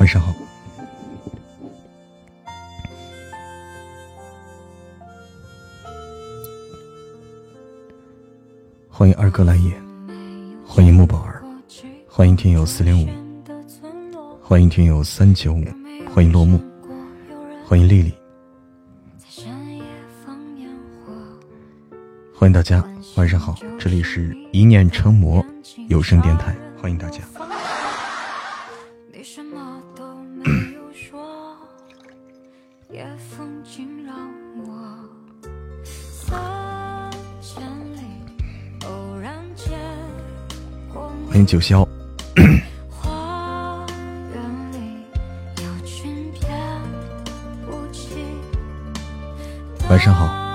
晚上好。欢迎二哥来也，欢迎木宝儿，欢迎听友四零五，欢迎听友三九五，欢迎落幕，欢迎丽丽，欢迎大家，晚上好，这里是一念成魔有声电台，欢迎大家。九霄。晚上好。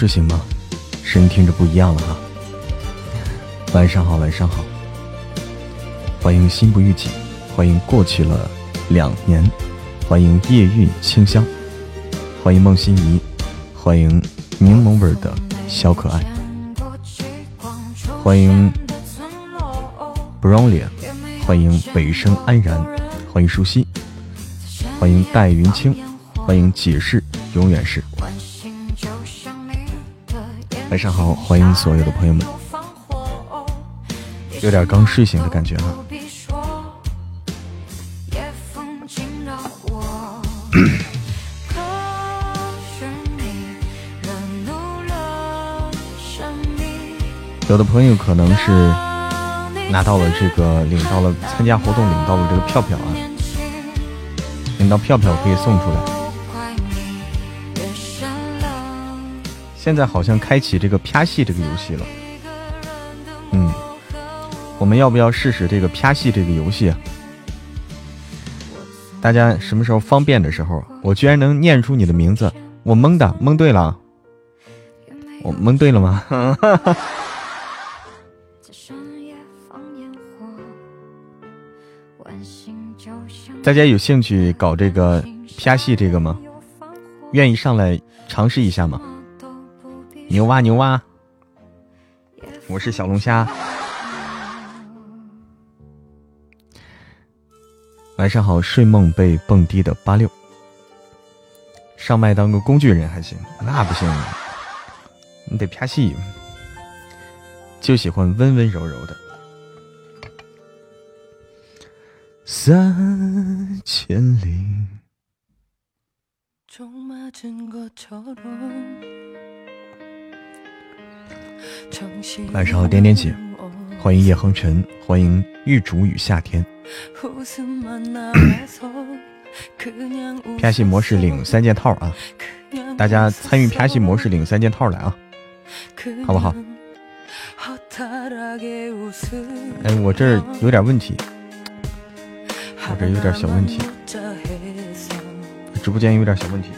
睡醒吗？声音听着不一样了哈。晚上好，晚上好。欢迎心不预警，欢迎过去了两年，欢迎夜韵清香，欢迎孟欣怡，欢迎柠檬味的小可爱，欢迎 Brownie，，欢迎北生安然，欢迎舒心，欢迎戴云清，欢迎解释永远是。晚上好，欢迎所有的朋友们，有点刚睡醒的感觉哈。有的朋友可能是拿到了这个，领到了参加活动，领到了这个票票啊，领到票票可以送出来。现在好像开启这个啪戏这个游戏了，嗯，我们要不要试试这个啪戏这个游戏啊？大家什么时候方便的时候，我居然能念出你的名字，我蒙的，蒙对了，我蒙对了吗？大家有兴趣搞这个啪戏这个吗？愿意上来尝试一下吗？牛蛙牛蛙，我是小龙虾。晚上好，睡梦被蹦迪的八六，上麦当个工具人还行，那不行，你得拍戏，就喜欢温温柔柔的。三千里。晚上好，点点姐，欢迎叶恒尘，欢迎玉竹与夏天。拍戏模式领三件套啊！大家参与拍戏模式领三件套来啊，好不好？哎，我这儿有点问题，我这有点小问题，直播间有点小问题。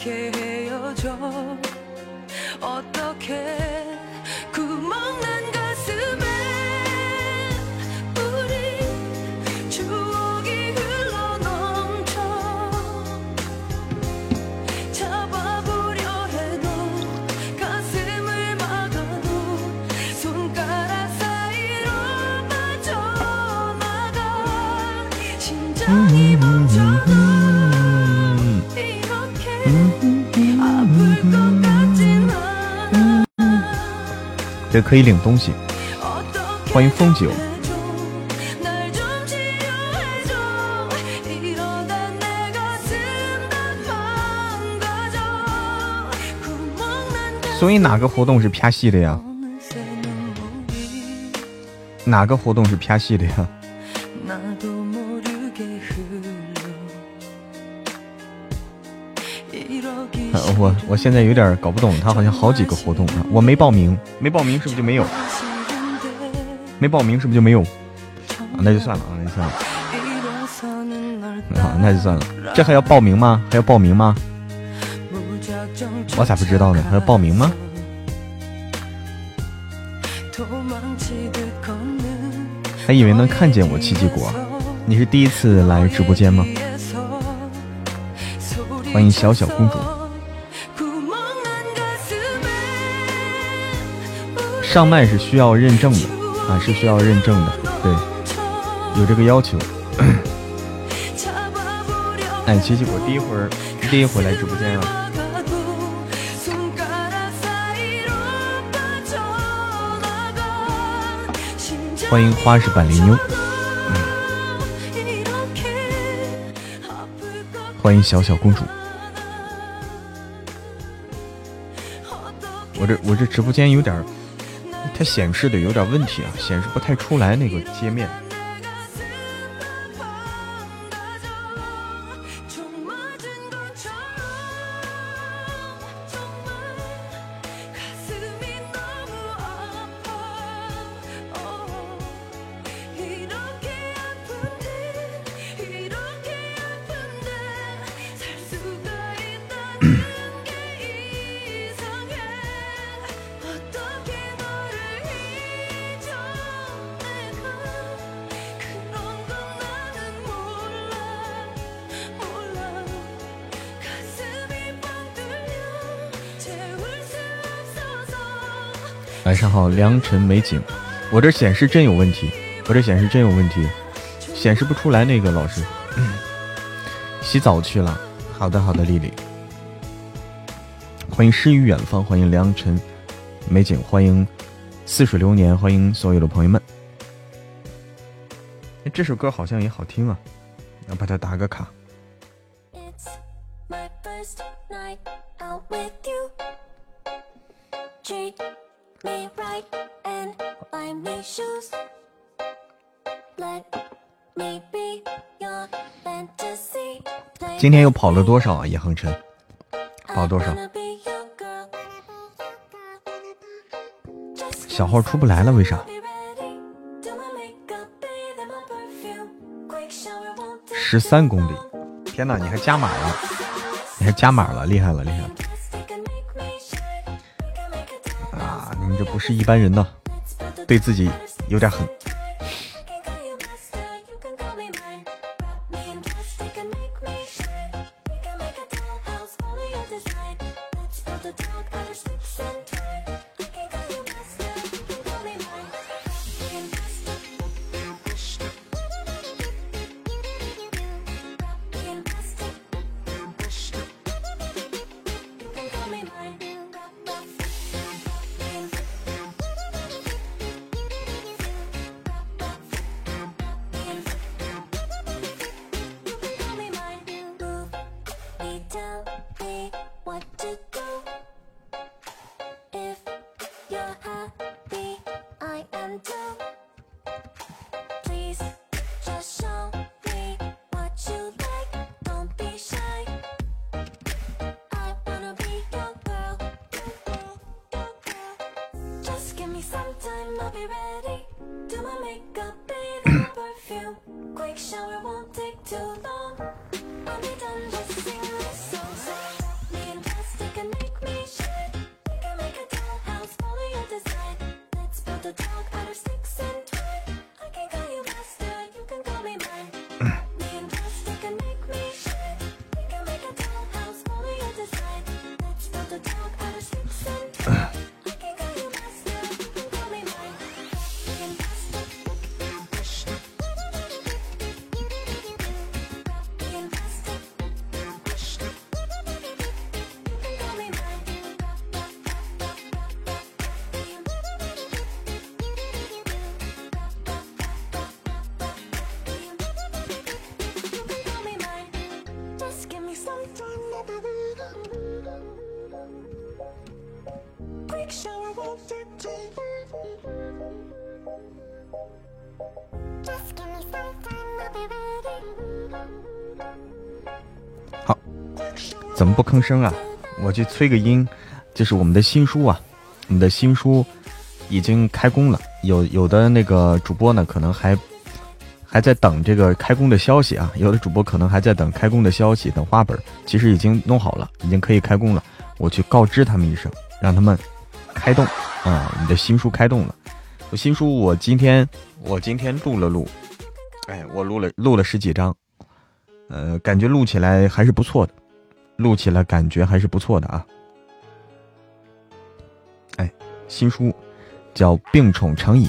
어떻게 헤어져? 어떻게 可以领东西，欢迎风九。所以哪个活动是啪戏的呀？哪个活动是啪戏的呀？我现在有点搞不懂，他好像好几个活动啊，我没报名，没报名是不是就没有？没报名是不是就没有？啊那就算了啊，那就算了。好，那就算了。这还要报名吗？还要报名吗？我咋不知道呢？还要报名吗？还以为能看见我奇迹果，你是第一次来直播间吗？欢迎小小公主。上麦是需要认证的啊，是需要认证的，对，有这个要求。哎，琪琪，我第一回第一回来直播间啊。欢迎花式板栗妞，欢迎小小公主。我这我这直播间有点，它显示的有点问题啊，显示不太出来那个界面。良辰美景。我这显示真有问题，我这显示真有问题，显示不出来那个老师。洗澡去了。好的，好的，丽丽。欢迎诗与远方，欢迎良辰美景，欢迎似水流年，欢迎所有的朋友们。哎，这首歌好像也好听啊，要把它打个卡。今天又跑了多少啊？叶恒辰，跑了多少？小号出不来了，为啥？十三公里！天哪，你还加码了！你还加码了，厉害了，厉害了！啊，你这不是一般人呢，对自己有点狠。my God. 好，怎么不吭声啊？我去催个音，就是我们的新书啊，我们的新书已经开工了。有有的那个主播呢，可能还还在等这个开工的消息啊。有的主播可能还在等开工的消息，等花本。其实已经弄好了，已经可以开工了。我去告知他们一声，让他们开动啊！你的新书开动了。我新书，我今天我今天录了录，哎，我录了录了十几张，呃，感觉录起来还是不错的。录起来感觉还是不错的啊！哎，新书叫《病宠成瘾》，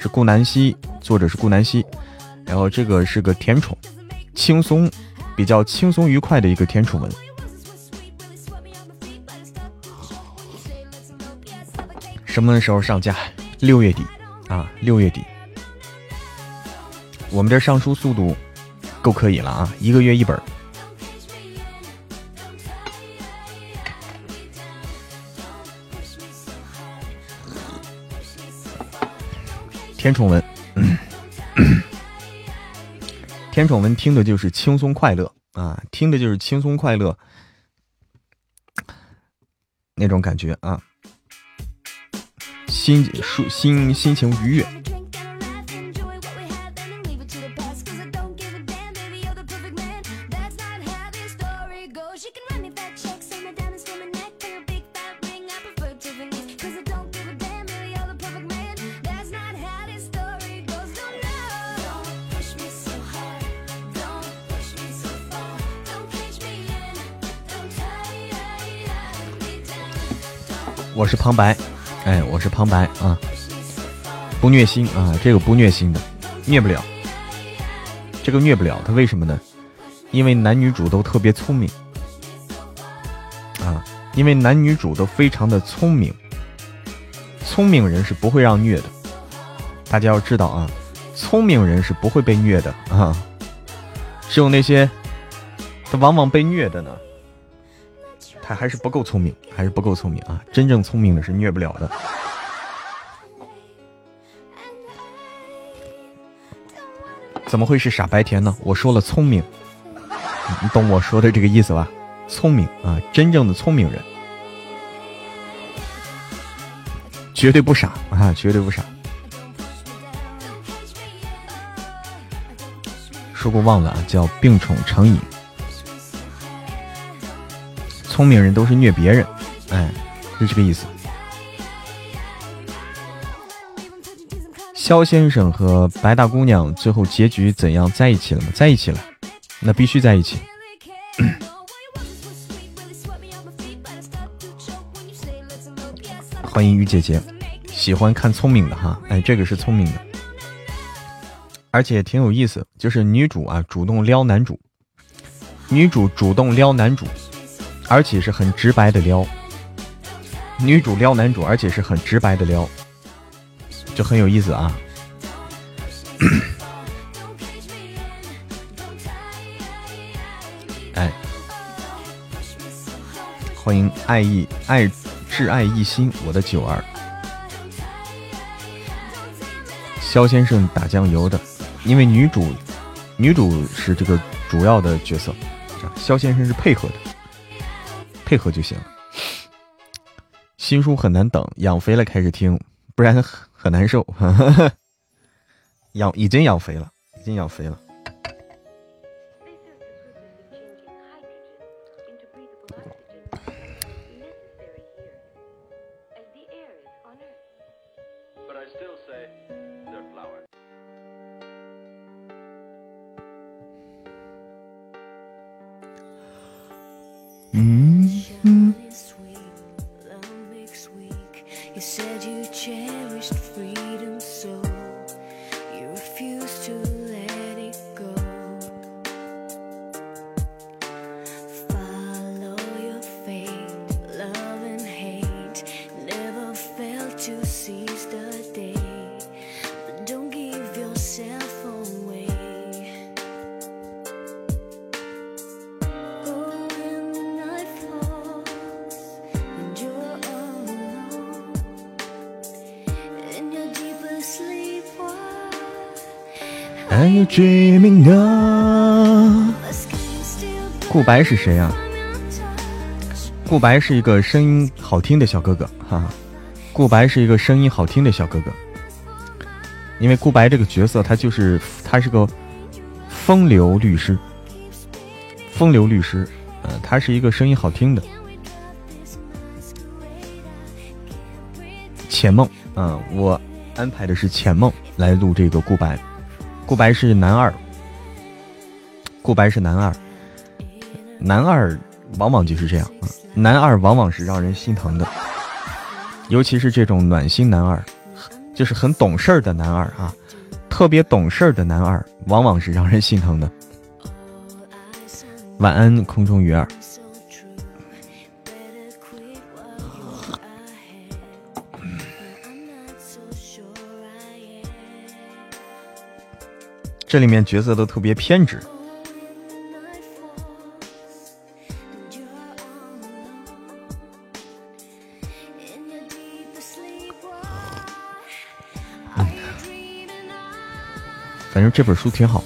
是顾南希，作者是顾南希。然后这个是个甜宠，轻松，比较轻松愉快的一个甜宠文。什么时候上架？六月底啊，六月底。我们这上书速度够可以了啊，一个月一本。天宠文，天宠文听的就是轻松快乐啊，听的就是轻松快乐那种感觉啊，心舒心心情愉悦。我是旁白，哎，我是旁白啊，不虐心啊，这个不虐心的，虐不了，这个虐不了，他为什么呢？因为男女主都特别聪明。啊，因为男女主都非常的聪明，聪明人是不会让虐的，大家要知道啊，聪明人是不会被虐的啊，只有那些他往往被虐的呢。他还是不够聪明，还是不够聪明啊！真正聪明的是虐不了的。怎么会是傻白甜呢？我说了聪明，你懂我说的这个意思吧？聪明啊，真正的聪明人，绝对不傻啊，绝对不傻。说过忘了啊，叫病宠成瘾。聪明人都是虐别人，哎，就这个意思。肖先生和白大姑娘最后结局怎样？在一起了吗？在一起了，那必须在一起。欢迎于姐姐，喜欢看聪明的哈，哎，这个是聪明的，而且挺有意思，就是女主啊主动撩男主，女主主动撩男主。而且是很直白的撩，女主撩男主，而且是很直白的撩，就很有意思啊！哎，欢迎爱意爱挚爱一心，我的九儿，肖先生打酱油的，因为女主女主是这个主要的角色，肖先生是配合的。配合就行。新书很难等，养肥了开始听，不然很难受。养已经养肥了，已经养肥了。You dreaming now 顾白是谁呀？顾白是一个声音好听的小哥哥，哈，顾白是一个声音好听的小哥哥。因为顾白这个角色，他就是他是个风流律师，风流律师，呃，他是一个声音好听的。浅梦，嗯，我安排的是浅梦来录这个顾白，顾白是男二，顾白是男二，男二往往就是这样啊。男二往往是让人心疼的，尤其是这种暖心男二，就是很懂事儿的男二啊，特别懂事儿的男二，往往是让人心疼的。晚安，空中鱼儿。这里面角色都特别偏执。反正这本书挺好，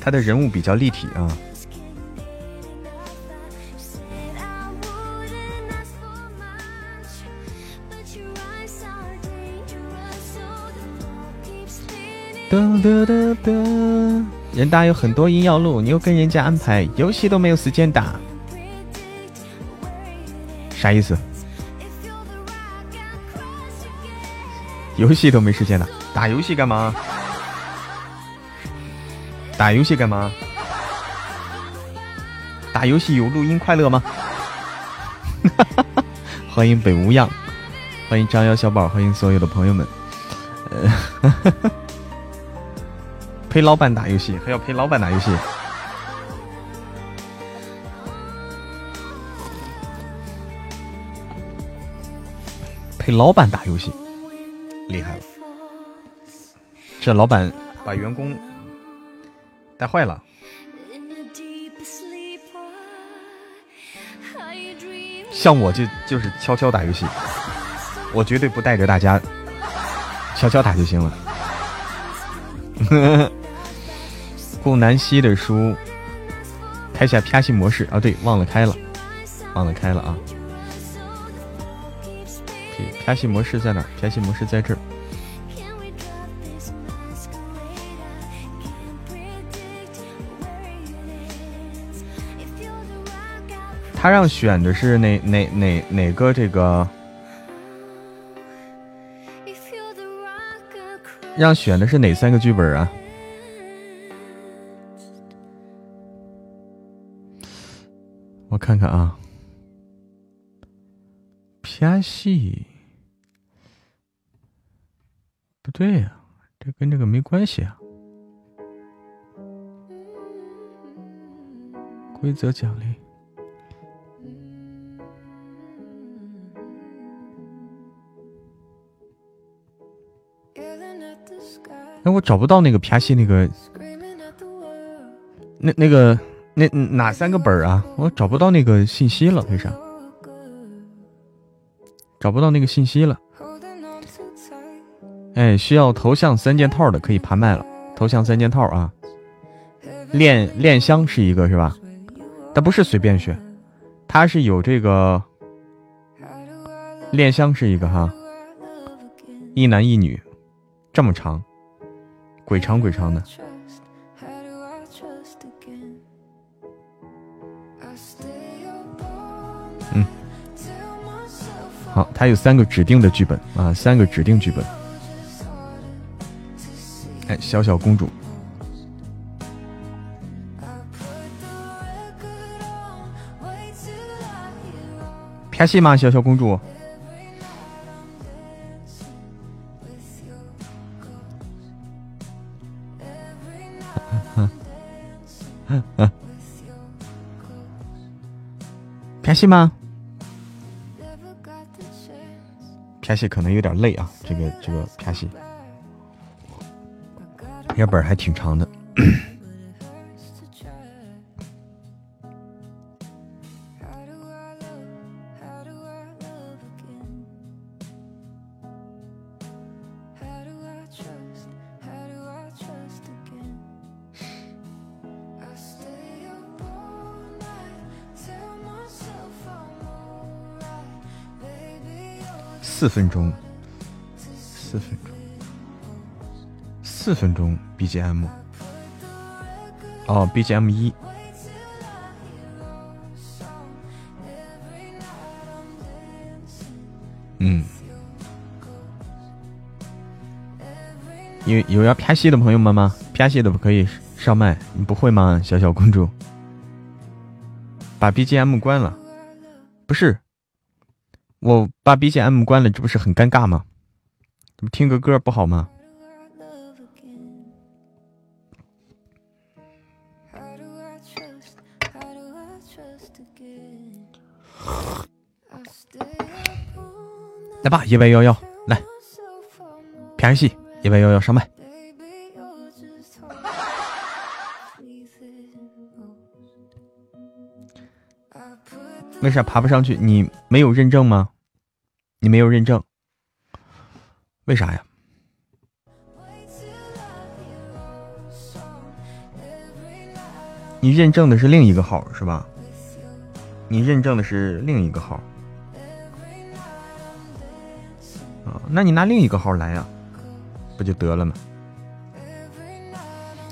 他的人物比较立体啊。噔噔噔噔，人大有很多音要录，你又跟人家安排游戏都没有时间打，啥意思？游戏都没时间打。打游戏干嘛？打游戏干嘛？打游戏有录音快乐吗？欢迎北无恙，欢迎张瑶小宝，欢迎所有的朋友们。陪老板打游戏，还要陪老板打游戏？陪老板打游戏，厉害了。这老板把员工带坏了。像我就就是悄悄打游戏，我绝对不带着大家悄悄打就行了。顾南希的书，开下啪戏模式啊！对，忘了开了，忘了开了啊！啪戏模式在哪？啪戏模式在这儿。他让选的是哪哪哪哪个这个？让选的是哪三个剧本啊？我看看啊，偏戏不对呀，这跟这个没关系啊。规则奖励。我找不到那个啪戏那个，那那个那哪三个本儿啊？我找不到那个信息了，为啥？找不到那个信息了。哎，需要头像三件套的可以拍卖了。头像三件套啊，恋恋香是一个是吧？但不是随便选，它是有这个恋香是一个哈，一男一女，这么长。鬼长鬼长的，嗯，好，它有三个指定的剧本啊，三个指定剧本。哎，小小公主，拍戏吗？小小公主。拍戏吗？拍戏可能有点累啊，这个这个拍戏，这本还挺长的。四分钟，四分钟，四分钟 BGM。哦，BGM 一。嗯。有有要拍戏的朋友们吗？拍戏的可以上麦。你不会吗，小小公主？把 BGM 关了。不是，我把 BGM 关了，这不是很尴尬吗？听个歌不好吗？来吧，一百幺幺，来，拍戏，一百幺幺上麦。为啥爬不上去？你没有认证吗？你没有认证，为啥呀？你认证的是另一个号是吧？你认证的是另一个号啊？那你拿另一个号来呀，不就得了吗？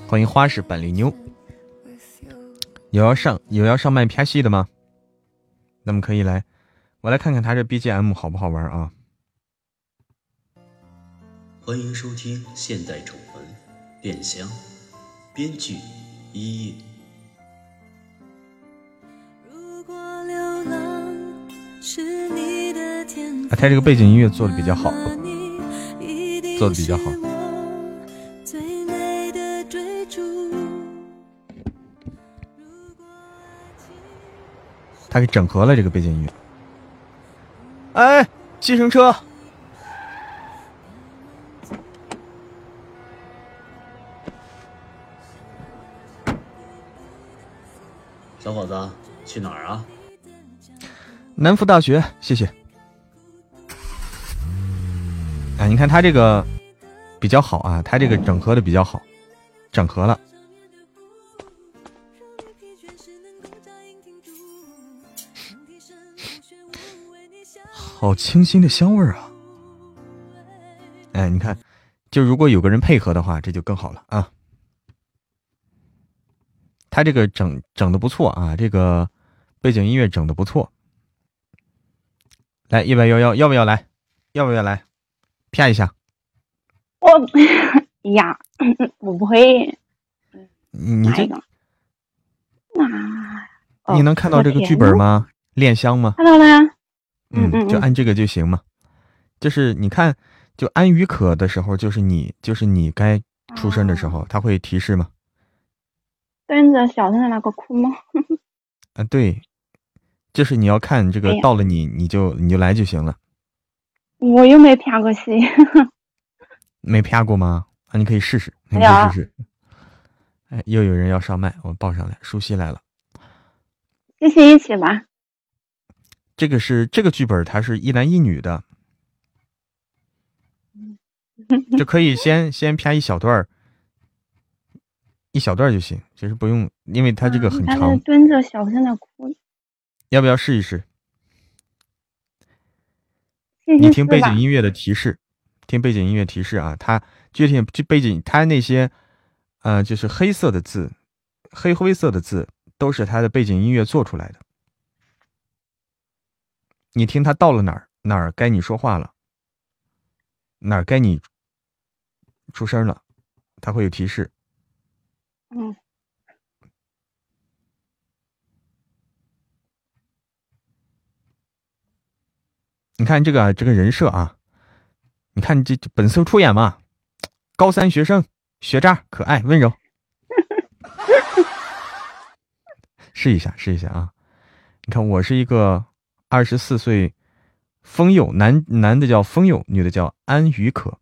欢迎花式板栗妞，有要上有要上麦拍戏的吗？那么可以来，我来看看他这 BGM 好不好玩啊？欢迎收听《现代宠文恋香》，编剧一叶。啊，他这个背景音乐做的比较好，做的比较好。他给整合了这个背景音乐。哎，计程车，小伙子，去哪儿啊？南孚大学，谢谢。哎，你看他这个比较好啊，他这个整合的比较好，整合了。好清新的香味儿啊！哎，你看，就如果有个人配合的话，这就更好了啊。他这个整整的不错啊，这个背景音乐整的不错。来，一百幺幺，要不要来？要不要来？啪一下。我 呀，我不会。你这个？你能看到这个剧本吗？恋香吗？看到了呀。嗯，就按这个就行嘛。就是你看，就安于可的时候，就是你，就是你该出声的时候，他会提示吗？蹲着小声的那个哭吗？啊，对，就是你要看这个到了你，你就你就来就行了。我又没啪过戏，没啪过吗？啊，你可以试试，你可以试试。哎，又有人要上麦，我报上来，舒西来了。谢谢一起吧。这个是这个剧本，它是一男一女的，就可以先先拍一小段儿，一小段就行，其实不用，因为它这个很长。蹲着小声的哭，要不要试一试？你听背景音乐的提示，听背景音乐提示啊，它具体这背景，它那些呃，就是黑色的字，黑灰色的字，都是它的背景音乐做出来的。你听他到了哪儿哪儿该你说话了，哪儿该你出声了，他会有提示。嗯。你看这个这个人设啊，你看这本色出演嘛，高三学生，学渣，可爱，温柔。试一下，试一下啊！你看我是一个。二十四岁，风佑男男的叫风佑，女的叫安于可。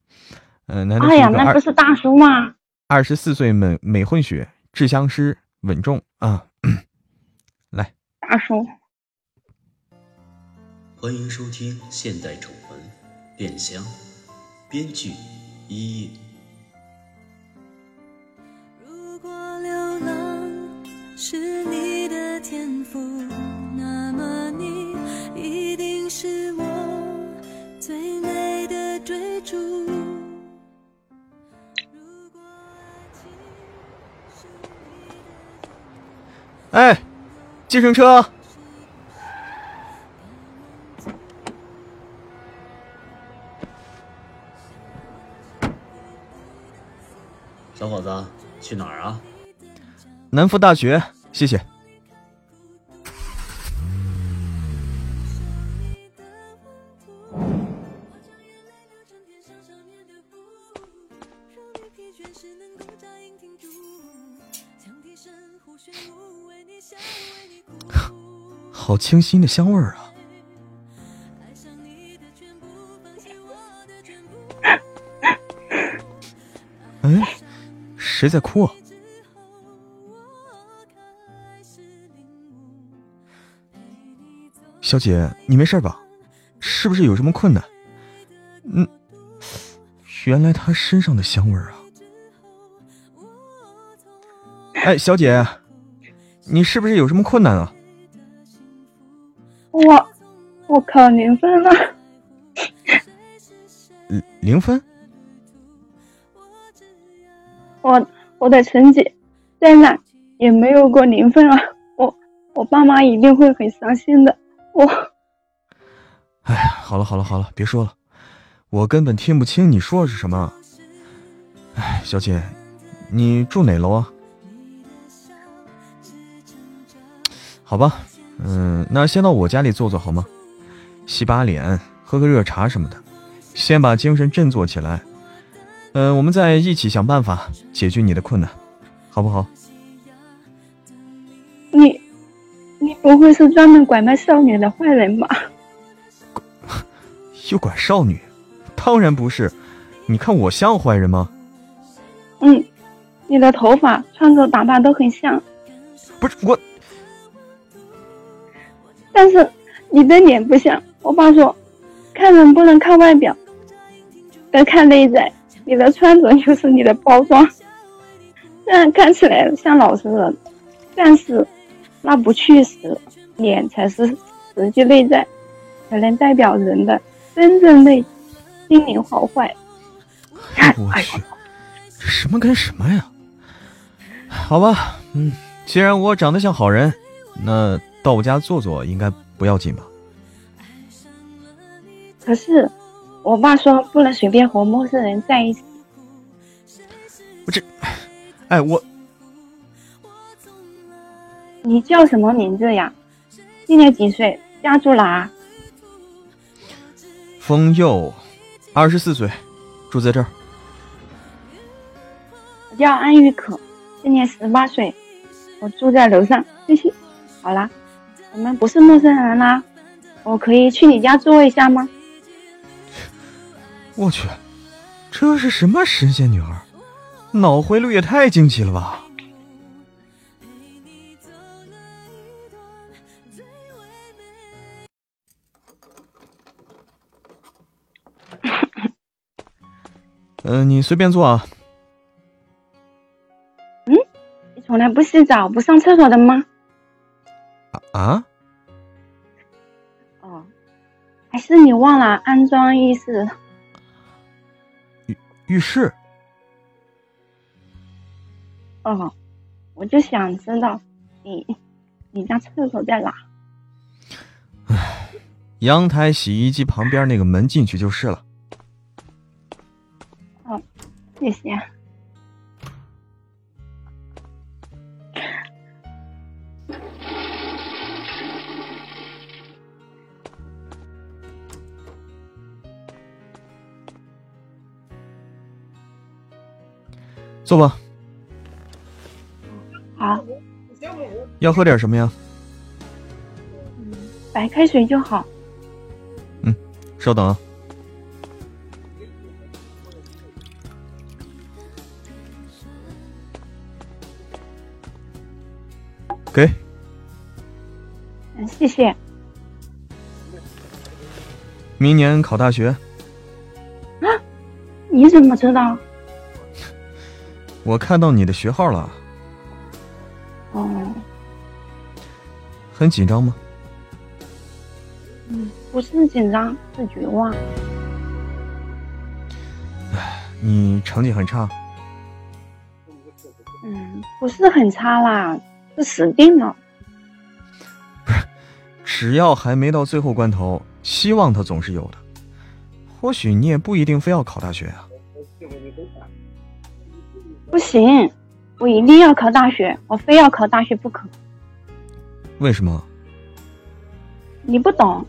嗯，男的哎呀，那不是大叔吗？二十四岁美美混血，制香师，稳重啊！来，大叔，欢迎收听《现代宠文恋香》，编剧一叶。如果流浪是你的天赋，你。是我最。哎，计程车！小伙子，去哪儿啊？南孚大学，谢谢。好清新的香味儿啊！哎，谁在哭啊？小姐，你没事吧？是不是有什么困难？嗯，原来他身上的香味儿啊！哎，小姐，你是不是有什么困难啊？我我考零分了。零零分？我我的成绩再烂也没有过零分啊！我我爸妈一定会很伤心的。我，哎呀，好了好了好了，别说了，我根本听不清你说的是什么。哎，小姐，你住哪楼啊？好吧，嗯，那先到我家里坐坐好吗？洗把脸，喝个热茶什么的，先把精神振作起来。嗯，我们再一起想办法解决你的困难，好不好？你，你不会是专门拐卖少女的坏人吧？又拐少女？当然不是。你看我像坏人吗？嗯，你的头发、穿着打扮都很像。不是我，但是你的脸不像。我爸说，看人不能看外表，得看内在。你的穿着就是你的包装，虽然看起来像老实人，但是那不去死，脸才是实际内在，才能代表人的真正内心灵好坏。我去，这什么跟什么呀？好吧，嗯，既然我长得像好人，那到我家坐坐应该不要紧吧？可是。我爸说不能随便和陌生人在一起。我这，哎我，你叫什么名字呀？今年几岁？家住哪？封佑，二十四岁，住在这儿。我叫安玉可，今年十八岁，我住在楼上。谢谢。好啦，我们不是陌生人啦，我可以去你家坐一下吗？我去，这是什么神仙女儿？脑回路也太惊奇了吧！嗯，你随便坐啊。嗯，你从来不洗澡、不上厕所的吗？啊？哦，还是你忘了安装浴室？浴浴室。哦，我就想知道你你家厕所在哪？唉，阳台洗衣机旁边那个门进去就是了。哦，谢谢。坐吧。好。要喝点什么呀？白开水就好。嗯，稍等啊。给。嗯，谢谢。明年考大学。啊？你怎么知道？我看到你的学号了。哦。很紧张吗？嗯，不是紧张，是绝望。你成绩很差。嗯，不是很差啦，是死定了。不是，只要还没到最后关头，希望它总是有的。或许你也不一定非要考大学啊。不行，我一定要考大学，我非要考大学不可。为什么？你不懂，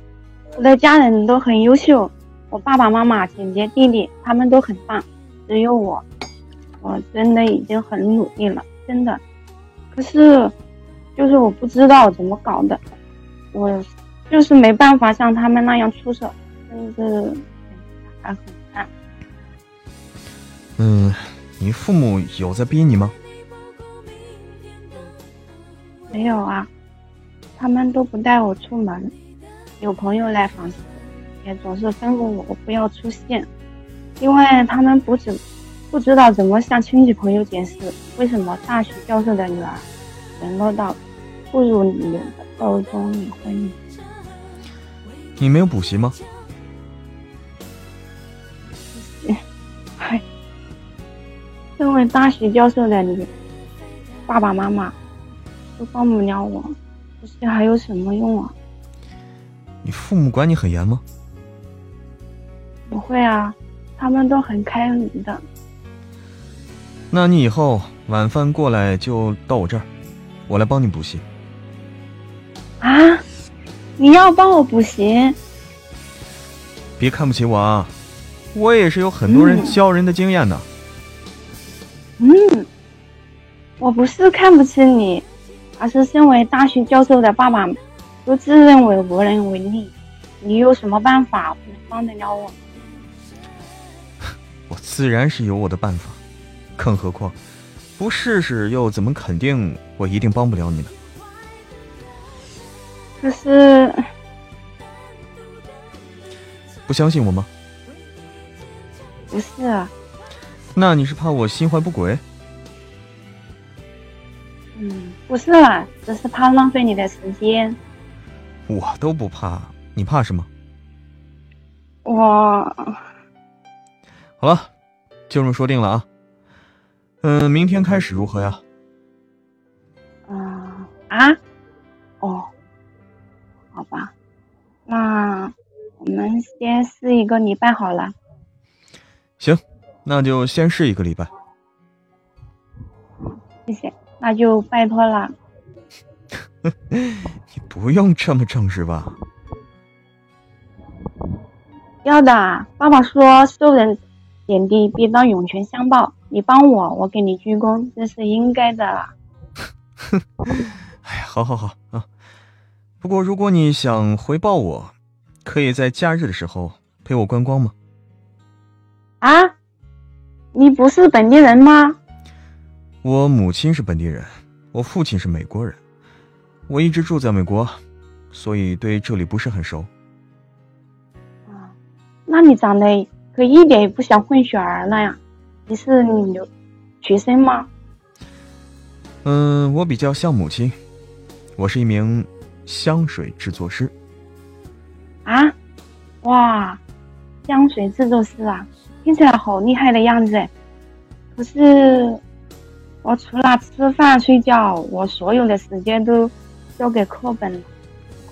我的家人都很优秀，我爸爸妈妈、姐姐、弟弟他们都很棒，只有我，我真的已经很努力了，真的。可是，就是我不知道怎么搞的，我就是没办法像他们那样出色，真是还很难。嗯。你父母有在逼你吗？没有啊，他们都不带我出门，有朋友来访时，也总是吩咐我不要出现，因为他们不知不知道怎么向亲戚朋友解释为什么大学教授的女儿沦落到不如你流的高中女婚女。你没有补习吗？身为大学教授的你，爸爸妈妈都帮不了我，补习还有什么用啊？你父母管你很严吗？不会啊，他们都很开明的。那你以后晚饭过来就到我这儿，我来帮你补习。啊？你要帮我补习？别看不起我啊，我也是有很多人教人的经验的。嗯，我不是看不起你，而是身为大学教授的爸爸都自认为无能为力，你有什么办法能帮得了我？我自然是有我的办法，更何况不试试又怎么肯定我一定帮不了你呢？可是，不相信我吗？不是。那你是怕我心怀不轨？嗯，不是啦，只是怕浪费你的时间。我都不怕，你怕什么？我好了，就这么说定了啊。嗯，明天开始如何呀？嗯啊，哦，好吧，那我们先试一个礼拜好了。行。那就先试一个礼拜，谢谢，那就拜托了。你不用这么正式吧？要的，爸爸说受人点滴必当涌泉相报，你帮我，我给你鞠躬，这是应该的。哎呀，好好好啊！不过如果你想回报我，可以在假日的时候陪我观光吗？啊？你不是本地人吗？我母亲是本地人，我父亲是美国人，我一直住在美国，所以对这里不是很熟。啊，那你长得可一点也不像混血儿了呀？你是留学生吗？嗯，我比较像母亲，我是一名香水制作师。啊，哇，香水制作师啊！听起来好厉害的样子，可是我除了吃饭睡觉，我所有的时间都交给课本了，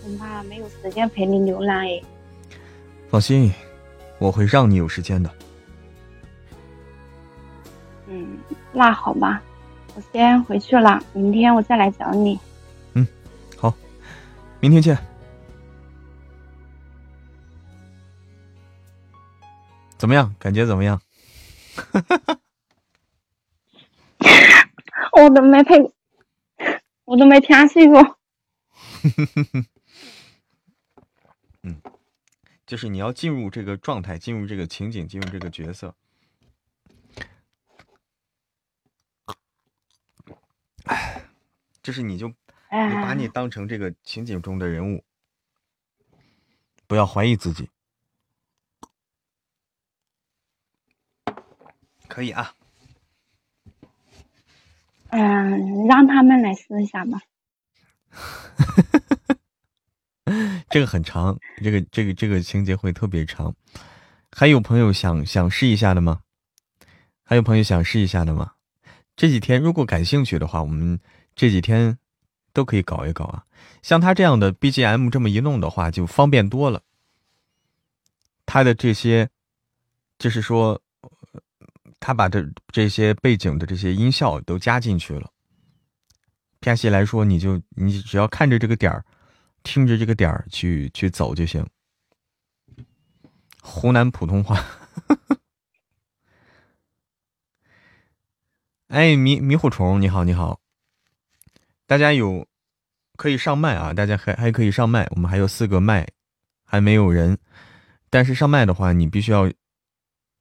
恐怕没有时间陪你浏览哎。放心，我会让你有时间的。嗯，那好吧，我先回去了，明天我再来找你。嗯，好，明天见。怎么样？感觉怎么样？我都没配，我都没听戏过。嗯，就是你要进入这个状态，进入这个情景，进入这个角色。哎，就是你就你把你当成这个情景中的人物，不要怀疑自己。可以啊，嗯，让他们来试一下吧。这个很长，这个这个这个情节会特别长。还有朋友想想试一下的吗？还有朋友想试一下的吗？这几天如果感兴趣的话，我们这几天都可以搞一搞啊。像他这样的 BGM 这么一弄的话，就方便多了。他的这些，就是说，他把这这些背景的这些音效都加进去了。P 西来说，你就你只要看着这个点儿，听着这个点儿去去走就行。湖南普通话。哎，迷迷糊虫，你好，你好。大家有可以上麦啊，大家还还可以上麦，我们还有四个麦，还没有人。但是上麦的话，你必须要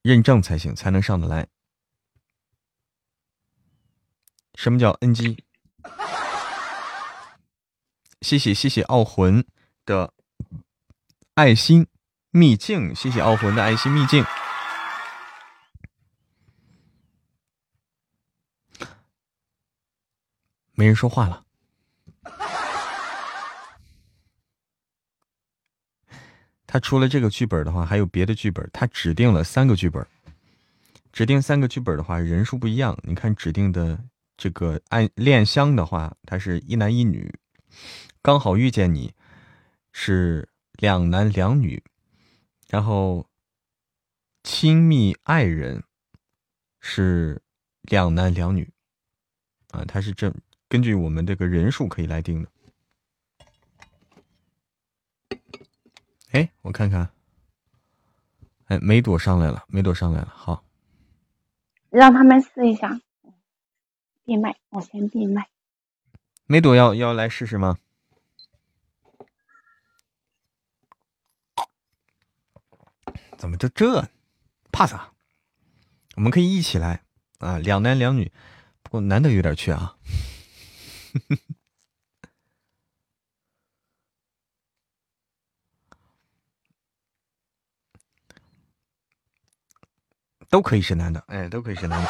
认证才行，才能上得来。什么叫 NG？谢谢谢谢傲魂的爱心秘境，谢谢傲魂的爱心秘境。没人说话了。他除了这个剧本的话，还有别的剧本。他指定了三个剧本，指定三个剧本的话，人数不一样。你看指定的这个按恋香的话，它是一男一女；刚好遇见你是两男两女；然后亲密爱人是两男两女。啊，他是这。根据我们这个人数可以来定的。哎，我看看，哎，梅朵上来了，梅朵上来了，好，让他们试一下闭麦，我先闭麦。梅朵要要来试试吗？怎么就这？怕啥？我们可以一起来啊，两男两女，不过男的有点缺啊。都可以是男的，哎，都可以是男的。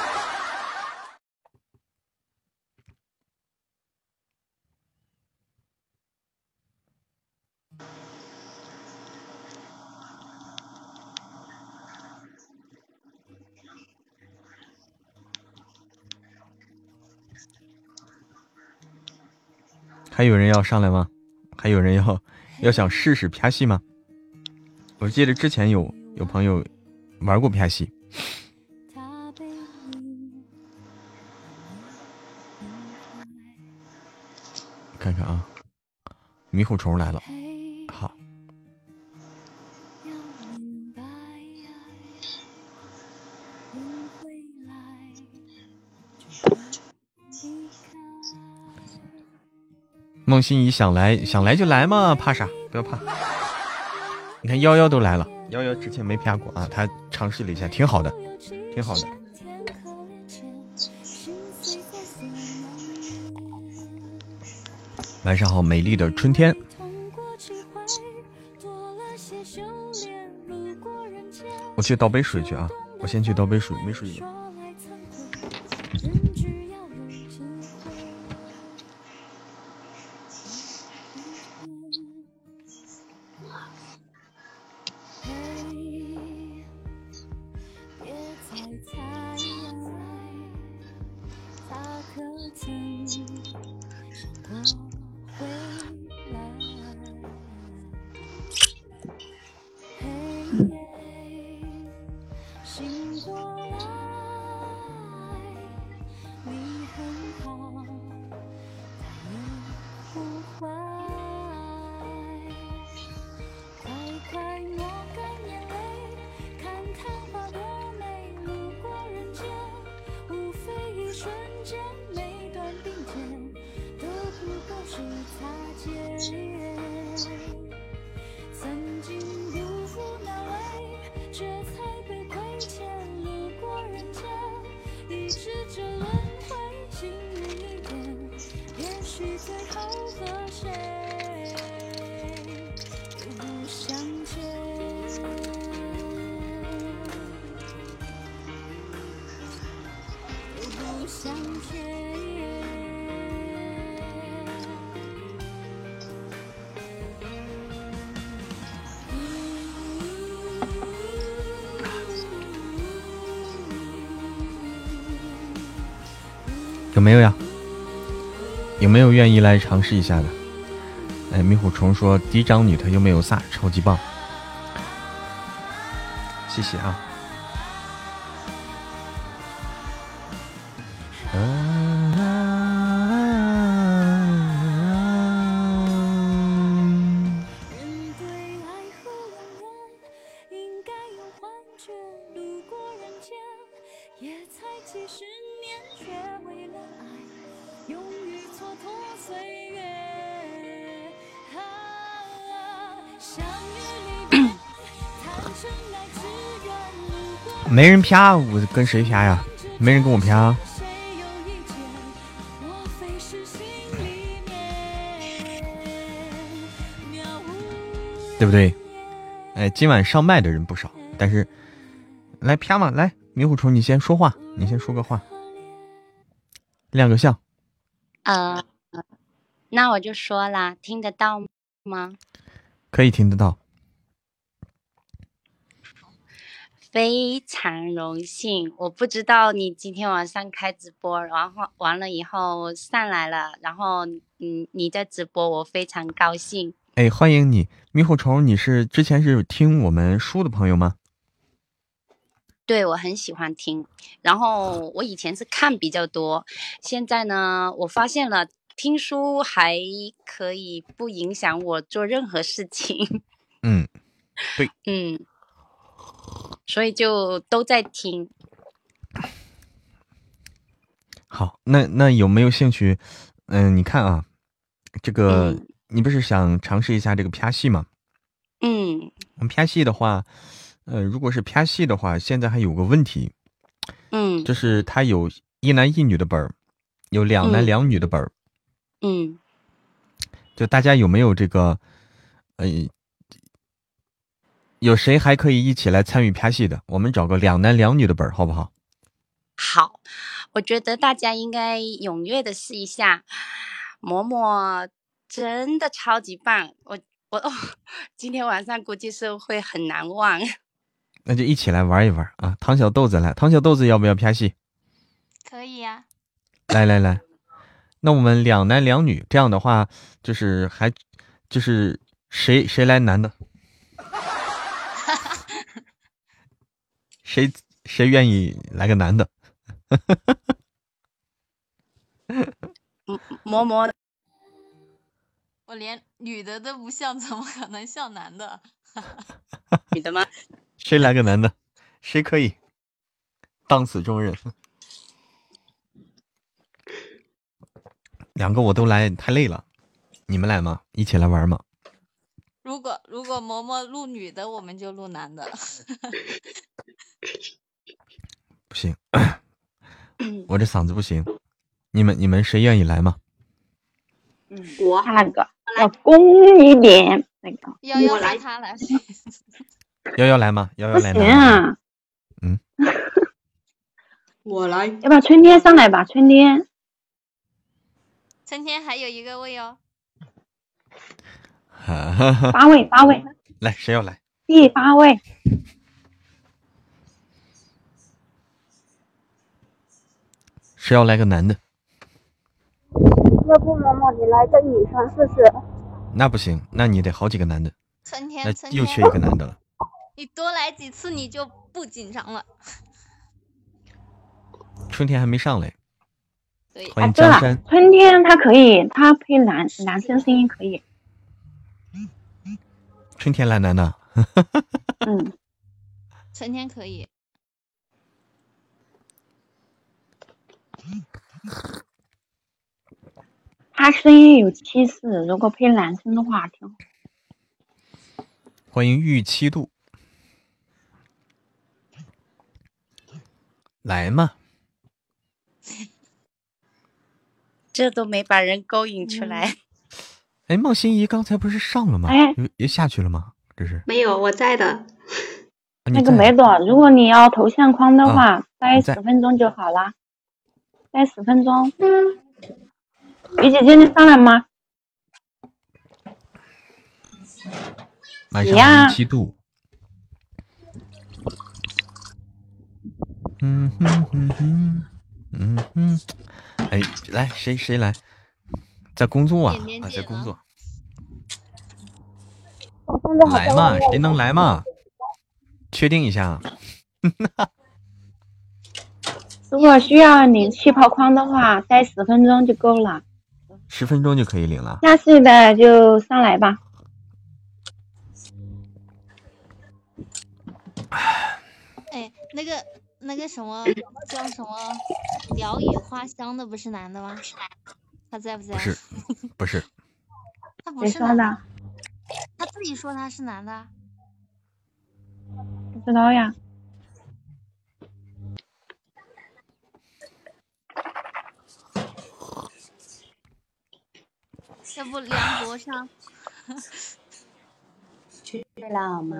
还有人要上来吗？还有人要要想试试拍戏吗？我记得之前有有朋友玩过拍戏，看看啊，迷糊虫来了。孟欣怡想来，想来就来嘛，怕啥？不要怕。你看幺幺都来了，幺幺之前没啪过啊，他尝试了一下，挺好的，挺好的。晚上好，美丽的春天。我去倒杯水去啊，我先去倒杯水，没水。没有呀？有没有愿意来尝试一下的？哎，迷糊虫说第一张女的又没有撒，超级棒，谢谢啊。没人啪，我跟谁啪呀？没人跟我啪，对不对？哎，今晚上麦的人不少，但是来啪嘛，来迷糊虫，你先说话，你先说个话，亮个相。呃，那我就说啦，听得到吗？可以听得到。非常荣幸，我不知道你今天晚上开直播，然后完了以后上来了，然后嗯你在直播，我非常高兴。哎，欢迎你，猕猴虫，你是之前是听我们书的朋友吗？对，我很喜欢听，然后我以前是看比较多，现在呢，我发现了听书还可以不影响我做任何事情。嗯，对，嗯。所以就都在听。好，那那有没有兴趣？嗯，你看啊，这个你不是想尝试一下这个啪戏吗？嗯。我们啪戏的话，呃，如果是啪戏的话，现在还有个问题。嗯。就是他有一男一女的本儿，有两男两女的本儿。嗯。就大家有没有这个，呃？有谁还可以一起来参与拍戏的？我们找个两男两女的本儿，好不好？好，我觉得大家应该踊跃的试一下。嬷嬷真的超级棒，我我哦，今天晚上估计是会很难忘。那就一起来玩一玩啊！唐小豆子来，唐小豆子要不要拍戏？可以呀。来来来，那我们两男两女，这样的话就是还就是谁谁来男的？谁谁愿意来个男的？摸 摸，我连女的都不像，怎么可能像男的？女的吗？谁来个男的？谁可以？当死忠人。两个我都来，太累了。你们来吗？一起来玩吗？如果如果嬷嬷录女的，我们就录男的。不行，我这嗓子不行。你们你们谁愿意来吗？嗯，我那个要公一点，那个幺幺来他来。幺幺来吗？幺幺来。不行啊。嗯。我来。要不要春天上来吧？春天。春天还有一个位哦。八位，八位，来，谁要来？第八位。谁要来个男的？要不嬷嬷你来个女生试试？那不行，那你得好几个男的。春天，那又缺一个男的了。你多来几次，你就不紧张了。春天还没上来。对，欢迎江山。春天他可以，他配男男生声音可以。春天来男的，嗯，春天可以。他声音有气势，如果配男生的话挺好。欢迎玉七度，来嘛！这都没把人勾引出来。哎，孟欣怡刚才不是上了吗？哎，又下去了吗？这是没有，我在的。那个没多，如果你要头像框的话，待十分钟就好啦。待十分钟。雨姐姐，你上来吗？晚上七度。嗯哼哼哼，嗯哼。哎，来谁谁来？在工作啊啊，在工作。来嘛，谁能来嘛？确定一下。如果需要领气泡框的话，待十分钟就够了。十分钟就可以领了。下次的就上来吧。哎，那个那个什么叫什么鸟语花香的不是男的吗？他在不在？不是，不是，他不谁说是男的，他自己说他是男的。不知道呀。要不梁博上？去了吗？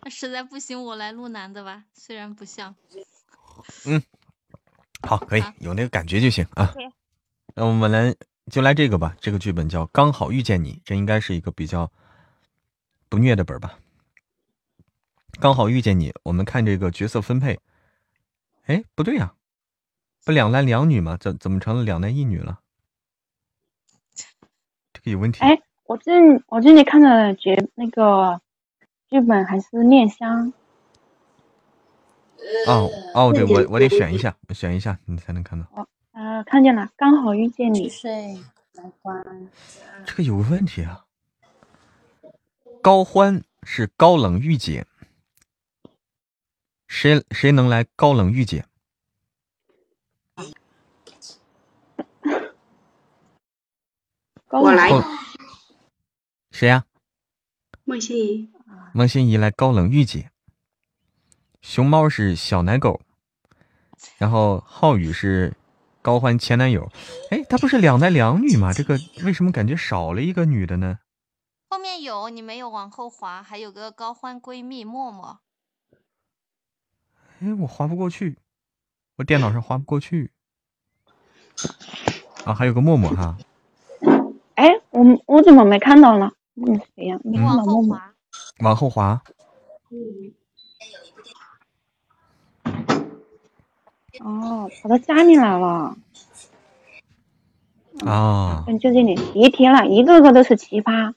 那 实在不行，我来录男的吧，虽然不像。好，可以好有那个感觉就行啊。那我们来就来这个吧，这个剧本叫《刚好遇见你》，这应该是一个比较不虐的本儿吧。刚好遇见你，我们看这个角色分配。哎，不对呀、不两男两女吗？怎怎么成了两男一女了？这个有问题。哎，我这我这里看的角那个剧本还是恋香，哦哦，对我我得选一下，我选一下你才能看到。呃，看见了，刚好遇见你。睡来关。这个有问题啊。高欢是高冷御姐，谁谁能来高冷御姐？高我来哦谁呀、孟欣怡，孟欣怡来高冷御姐。熊猫是小奶狗，然后浩宇是高欢前男友。哎，他不是两男两女吗？这个为什么感觉少了一个女的呢？后面有你没有往后滑，还有个高欢闺蜜默默。哎，我滑不过去，我电脑上滑不过去。啊，还有个默默哈，哎，我我怎么没看到呢？嗯，谁呀？没你往后看到默默。滑，往后滑。哦，跑到家里来了。啊，嗯，就这里，别提了，一个个都是奇葩，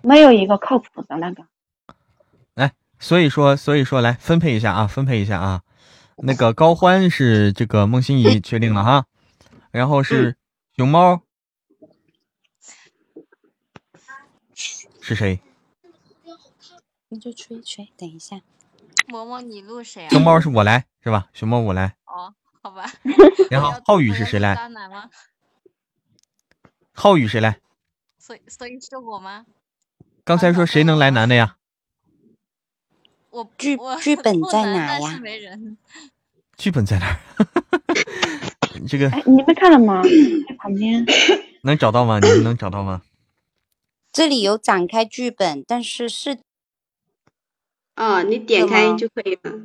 没有一个靠谱的那个。来所以说，所以说，来分配一下啊，分配一下啊。那个高欢是这个孟欣怡 确定了哈，然后是熊猫是谁？你就吹一吹，等一下。默默你录谁啊？熊猫是我来是吧？熊猫我来，哦，好吧。然后浩宇是谁来？渣男吗？浩宇谁来？所以所以是我吗？刚才说谁能来男的呀？我剧剧本在哪呀。剧本在哪儿？这个哎，你们看了吗？在旁边。能找到吗？你们能找到吗？这里有展开剧本，但是是哦，你点开就可以了。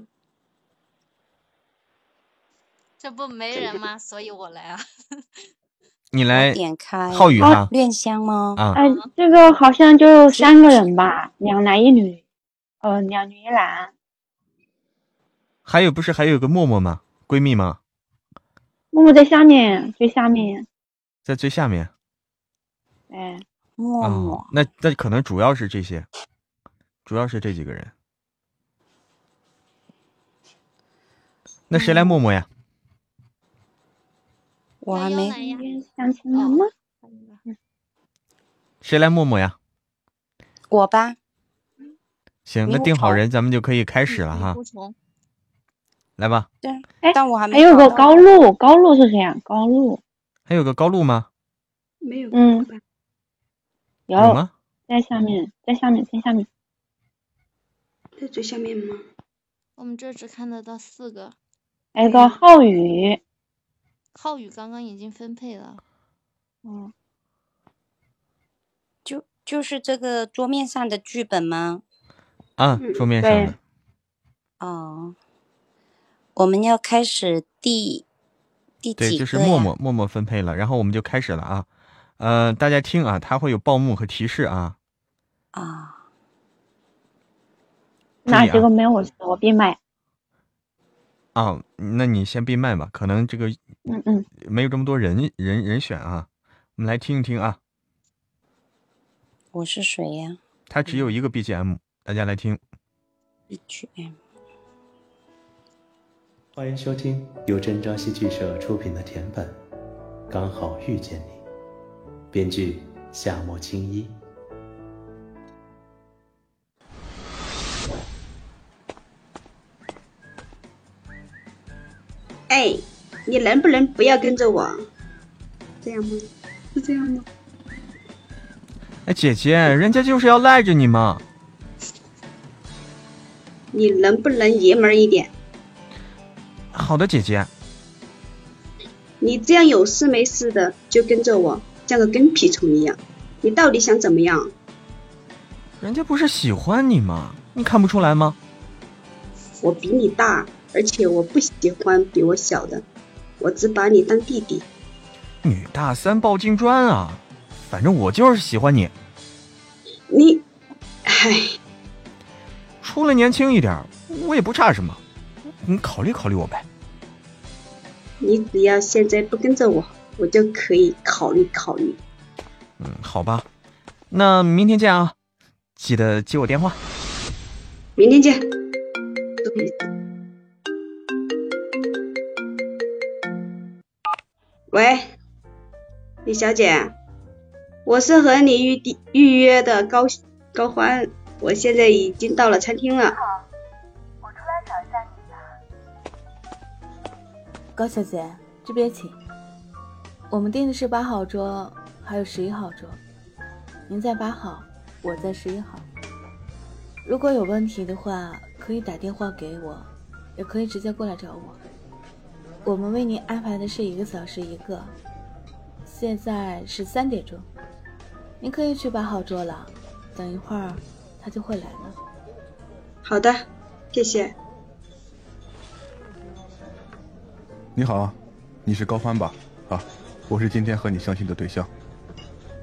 这不没人吗？所以我来啊。你来，点开浩宇哈恋香吗？啊，哎，这个好像就三个人吧，两男一女，呃，两女一男。还有不是还有个默默吗？闺蜜吗？默默在下面，最下面。在最下面。哎，哦默默，，那那可能主要是这些，主要是这几个人。那谁来默默呀？我还没悠悠来呀。相亲了吗？谁来默默呀？我吧，行，那定好人，咱们就可以开始了哈来吧，对，哎但我还没还有个高露，高露是谁呀？高露，还有个高露吗？没有，嗯，有有吗？在下面，在下面，在下面。在最下面吗？我们这只看得到四个。还有个浩宇，浩宇刚刚已经分配了。嗯，就就是这个桌面上的剧本吗？啊，嗯桌面上对的。哦，我们要开始第第对，几就是个默默默默分配了，然后我们就开始了啊。呃，大家听啊，它会有报幕和提示啊。啊，哪注意啊几个没有我我必买。啊，那你先闭麦吧，可能这个嗯嗯，没有这么多人人人选啊，我们来听一听啊。我是谁呀它只有一个 BGM，大家来听。？BGM 欢迎收听由真朝戏剧社出品的甜本《刚好遇见你》，编剧夏末青衣。哎，你能不能不要跟着我？这样吗？是这样吗？哎，姐姐，人家就是要赖着你嘛。你能不能爷们儿一点？好的，姐姐。你这样有事没事的就跟着我，像个跟屁虫一样，你到底想怎么样？人家不是喜欢你吗？你看不出来吗？我比你大，而且我不喜欢比我小的，我只把你当弟弟。女大三抱金砖啊！反正我就是喜欢你。你，唉，除了年轻一点，我也不差什么。你考虑考虑我呗。你只要现在不跟着我，我就可以考虑考虑。嗯，好吧，那明天见啊，记得接我电话。明天见。喂，李小姐，我是和你预定预约的高高欢，我现在已经到了餐厅了。我出来找一下你吧。高小姐，这边请。我们订的是八号桌，还有十一号桌。您在八号，我在十一号。如果有问题的话，可以打电话给我，也可以直接过来找我。我们为您安排的是一个小时一个，现在是三点钟，您可以去八号桌了。等一会儿他就会来了。好的，谢谢。你好，你是高欢吧？啊，我是今天和你相亲的对象。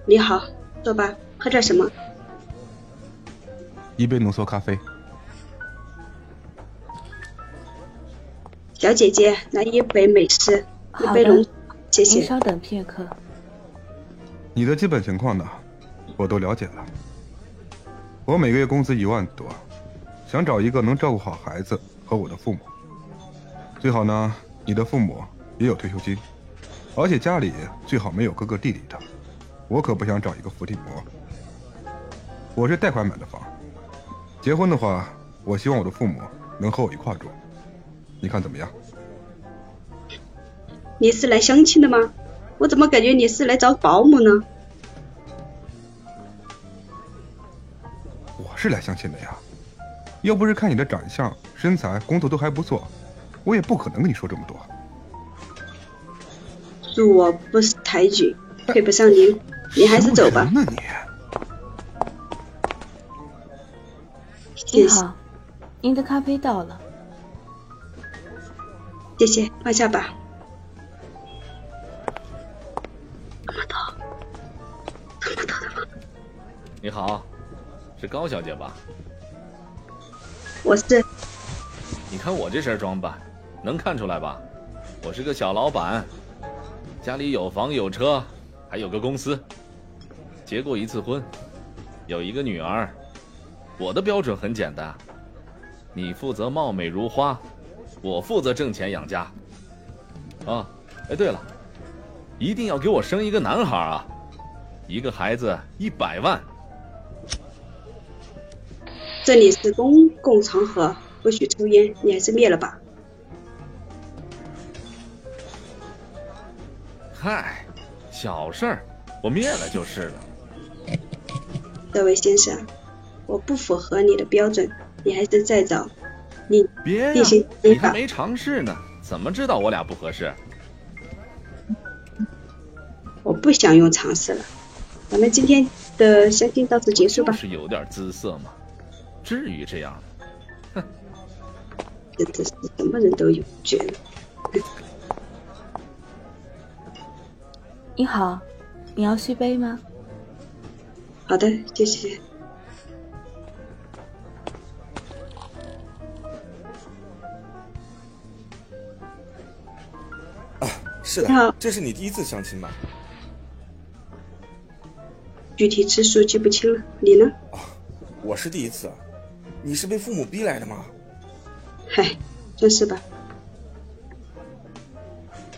你好，坐吧，喝点什么？一杯浓缩咖啡。小姐姐，来一杯美式，一杯浓的，，谢谢。您稍等片刻。你的基本情况呢，我都了解了。我每个月工资一万多，想找一个能照顾好孩子和我的父母。最好呢，你的父母也有退休金，而且家里最好没有哥哥弟弟的。我可不想找一个伏地魔。我是贷款买的房，结婚的话，我希望我的父母能和我一块住。你看怎么样？你是来相亲的吗？我怎么感觉你是来找保姆呢？我是来相亲的呀，要不是看你的长相、身材、工作都还不错，我也不可能跟你说这么多。恕我不识抬举，配不上您，你还是走吧你？谢谢，您好，您的咖啡到了。谢谢，放下吧。你好，是高小姐吧？我是你看我这身装扮，能看出来吧？我是个小老板，家里有房有车，还有个公司，结过一次婚，有一个女儿。我的标准很简单，你负责貌美如花，我负责挣钱养家。啊，哎，对了，一定要给我生一个男孩啊！一个孩子一百万。这里是公共场合，不许抽烟，你还是灭了吧。嗨，小事儿，我灭了就是了。这位先生，我不符合你的标准，你还是再找你别呀。你还没尝试呢，怎么知道我俩不合适？我不想用尝试了，咱们今天的相亲到此结束吧。是有点姿色嘛，至于这样？真的是什么人都有，绝了。你好，你要续杯吗？好的，谢谢。是的，这是你第一次相亲吧？具体次数记不清了。你呢？我是第一次，你是被父母逼来的吗？嗨，算是吧。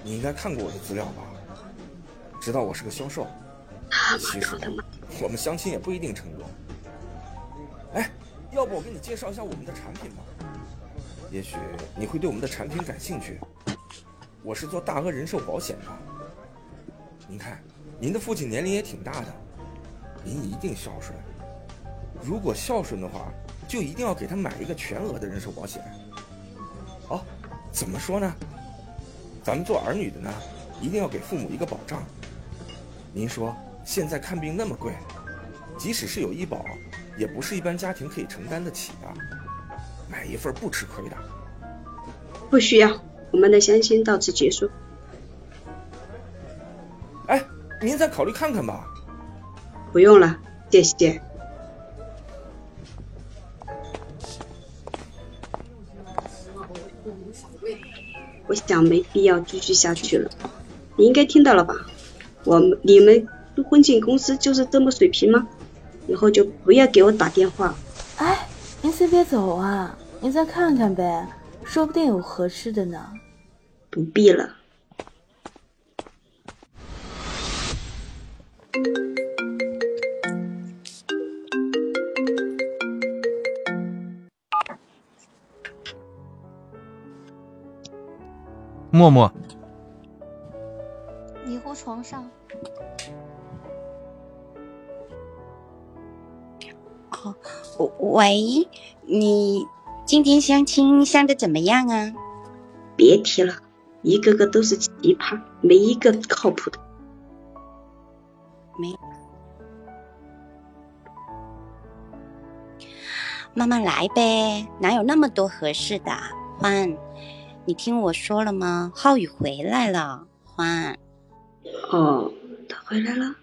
你应该看过我的资料吧？知道我是个销售。其实我们相亲也不一定成功。哎，要不我给你介绍一下我们的产品吧？也许你会对我们的产品感兴趣。我是做大额人寿保险的。您看，您的父亲年龄也挺大的，您一定孝顺。如果孝顺的话，就一定要给他买一个全额的人寿保险。哦，怎么说呢？咱们做儿女的呢，一定要给父母一个保障。您说现在看病那么贵，即使是有医保，也不是一般家庭可以承担得起的。买一份不吃亏的。不需要，我们的相亲到此结束。哎，您再考虑看看吧。不用了，谢谢。我想没必要继续下去了。你应该听到了吧？我们你们婚庆公司就是这么水平吗？以后就不要给我打电话。哎，您先别走啊，您再看看呗，说不定有合适的呢。不必了。默默，你糊床上，喂，你今天相亲相的怎么样啊？别提了，一个个都是奇葩，没一个靠谱的。没，慢慢来呗，哪有那么多合适的？欢，你听我说了吗？浩宇回来了，欢。哦，他回来了。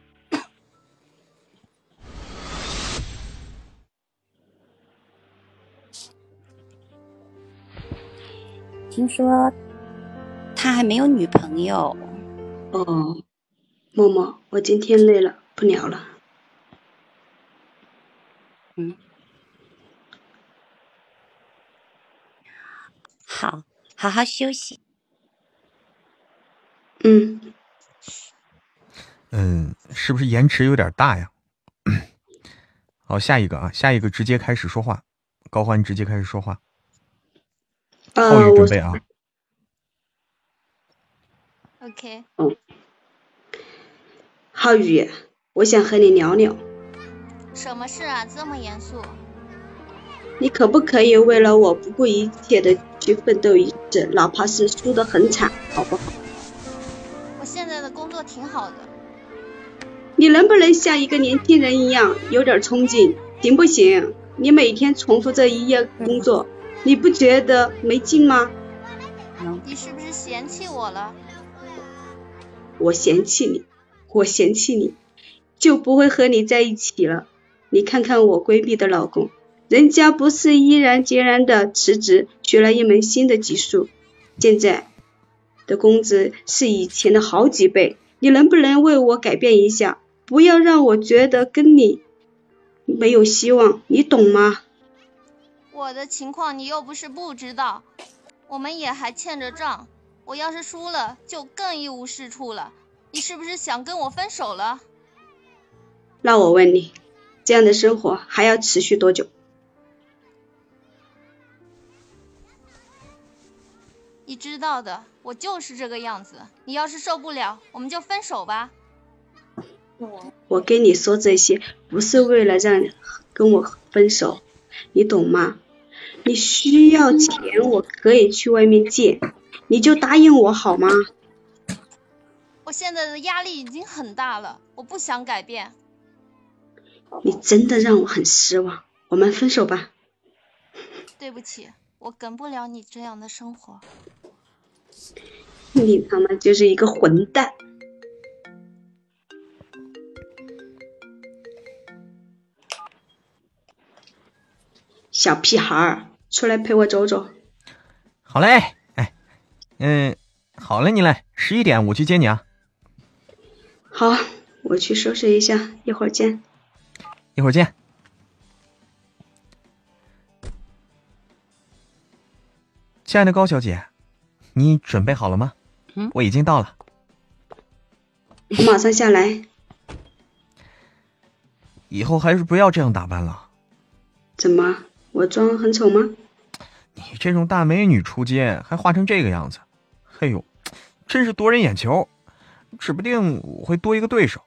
听说他还没有女朋友。哦，默默，我今天累了，不聊了。嗯，好，好好休息。嗯嗯，是不是延迟有点大呀？好，下一个啊，下一个直接开始说话，高欢直接开始说话。浩呃，我宇准备啊，OK，嗯，浩宇，我想和你聊聊，什么事啊？这么严肃？你可不可以为了我不顾一切的去奋斗一次，哪怕是输得很惨，好不好？我现在的工作挺好的，你能不能像一个年轻人一样有点冲劲，行不行？你每天重复这一页工作，你不觉得没劲吗？你是不是嫌弃我了？我嫌弃你，我嫌弃你，就不会和你在一起了。你看看我闺蜜的老公，人家不是毅然决然的辞职，学了一门新的技术，现在的工资是以前的好几倍。你能不能为我改变一下，不要让我觉得跟你没有希望，你懂吗？我的情况你又不是不知道，我们也还欠着账。我要是输了，就更一无是处了。你是不是想跟我分手了？那我问你，这样的生活还要持续多久？你知道的，我就是这个样子。你要是受不了，我们就分手吧。我跟你说这些不是为了让跟我分手，你懂吗？你需要钱，我可以去外面借，你就答应我好吗？我现在的压力已经很大了，我不想改变。你真的让我很失望，我们分手吧。对不起，我跟不了你这样的生活。你他妈就是一个混蛋！小屁孩儿，出来陪我走走。好嘞，哎，嗯，好嘞，你来，十一点我去接你啊。好，我去收拾一下，一会儿见。一会儿见。亲爱的高小姐，你准备好了吗？嗯，我已经到了。我马上下来。以后还是不要这样打扮了。怎么？我妆很丑吗？你这种大美女出街还化成这个样子，嘿呦，真是夺人眼球，指不定我会多一个对手，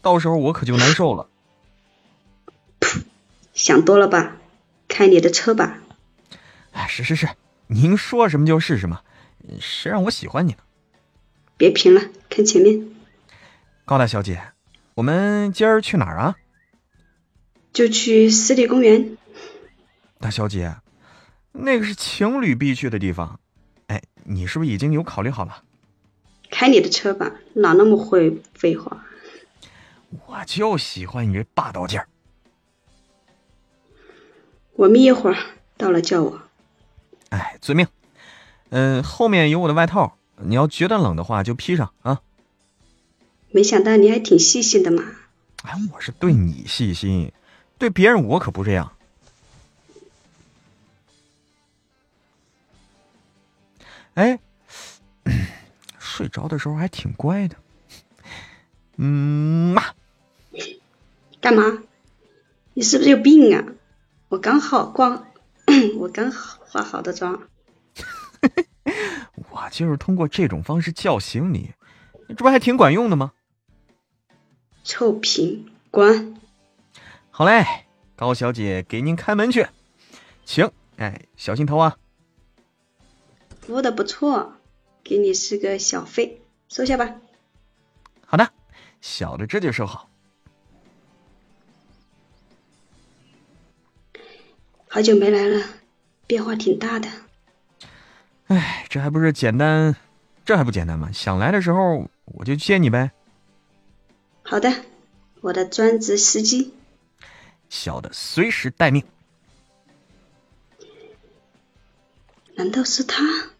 到时候我可就难受了。想多了吧，开你的车吧。哎，是是是，您说什么就是什么，谁让我喜欢你呢？别贫了，看前面。高大小姐，我们今儿去哪儿啊？就去湿地公园。大小姐，那个是情侣必去的地方。哎，你是不是已经有考虑好了？开你的车吧，哪那么会废话？我就喜欢你这霸道劲儿。我眯一会儿，到了叫我。哎，遵命。嗯，后面有我的外套，你要觉得冷的话就披上啊。没想到你还挺细心的嘛。哎，我是对你细心，对别人我可不这样。哎，睡着的时候还挺乖的。嗯嘛。干嘛？你是不是有病啊？我刚好光，我刚好化好的妆。我就是通过这种方式叫醒你，这不还挺管用的吗？臭贫，滚！好嘞，高小姐，给您开门去，请。哎，小心头啊！服务的不错，给你是个小费，收下吧。好的，小的这就收好。好久没来了，变化挺大的。哎，这还不是简单，这还不简单吗？想来的时候我就接你呗。好的，我的专职司机。小的随时待命。难道是他？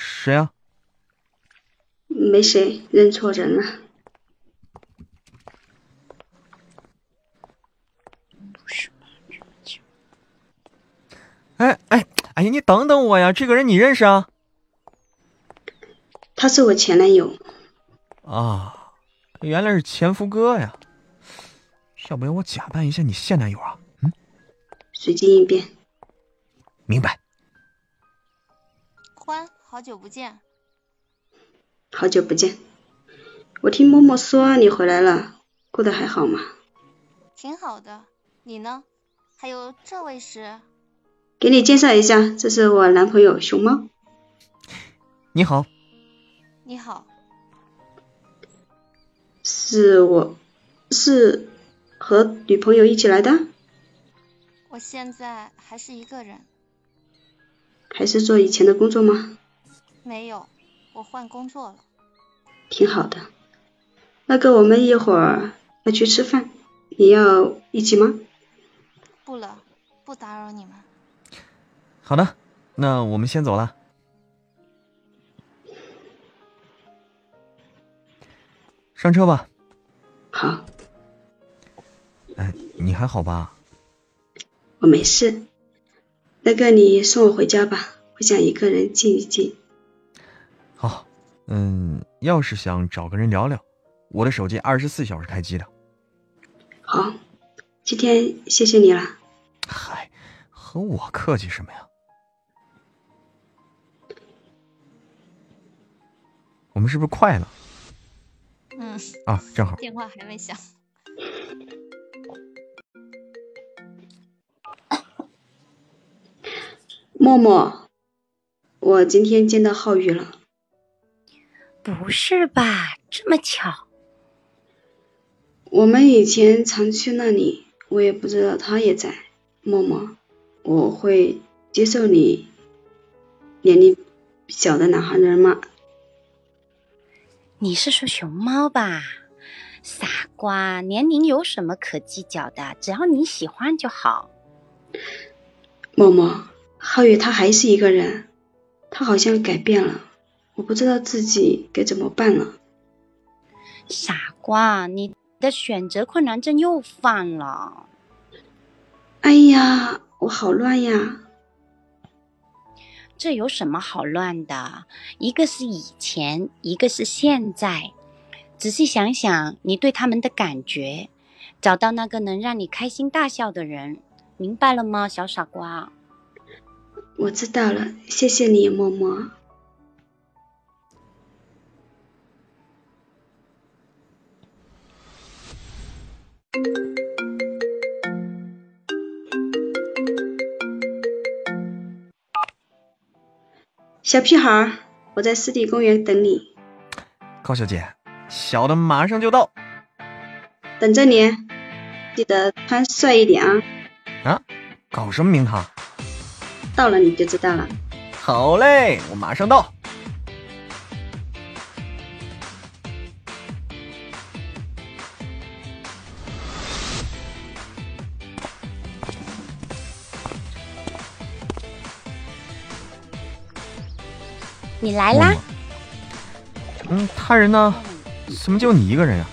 啊，谁啊？没谁，认错人了。哎哎哎呀！你等等我呀，这个人你认识啊？他是我前男友。啊，原来是前夫哥呀！要不要我假扮一下你现男友啊？嗯，随机应变。明白。欢，好久不见。好久不见。我听默默说你回来了，过得还好吗？挺好的，你呢？还有这位是？给你介绍一下，这是我男朋友熊猫。你好。你好。是我，是和女朋友一起来的。我现在还是一个人。还是做以前的工作吗？没有，我换工作了。挺好的。那个，我们一会儿要去吃饭，你要一起吗？不了，不打扰你们。好的，那我们先走了。上车吧。好。哎，你还好吧？我没事。那个，你送我回家吧，我想一个人静一静。好，嗯，要是想找个人聊聊，我的手机二十四小时开机的。好，今天谢谢你了。嗨，和我客气什么呀？我们是不是快了？嗯。啊，正好。电话还没响。默默，我今天见到浩宇了。不是吧？这么巧？我们以前常去那里，我也不知道他也在。默默，我会接受你年龄小的男孩人吗？你是说熊猫吧？傻瓜，年龄有什么可计较的？只要你喜欢就好。默默。浩宇他还是一个人，他好像改变了，我不知道自己该怎么办了。傻瓜，你的选择困难症又犯了。哎呀，我好乱呀！这有什么好乱的？一个是以前，一个是现在。仔细想想，你对他们的感觉，找到那个能让你开心大笑的人，明白了吗，小傻瓜？我知道了，谢谢你，默默。小屁孩儿，我在湿地公园等你。高小姐，小的马上就到。等着你，记得穿帅一点啊！啊，搞什么名堂？到了你就知道了。好嘞，我马上到。你来啦？嗯，他人呢？怎么就你一个人呀？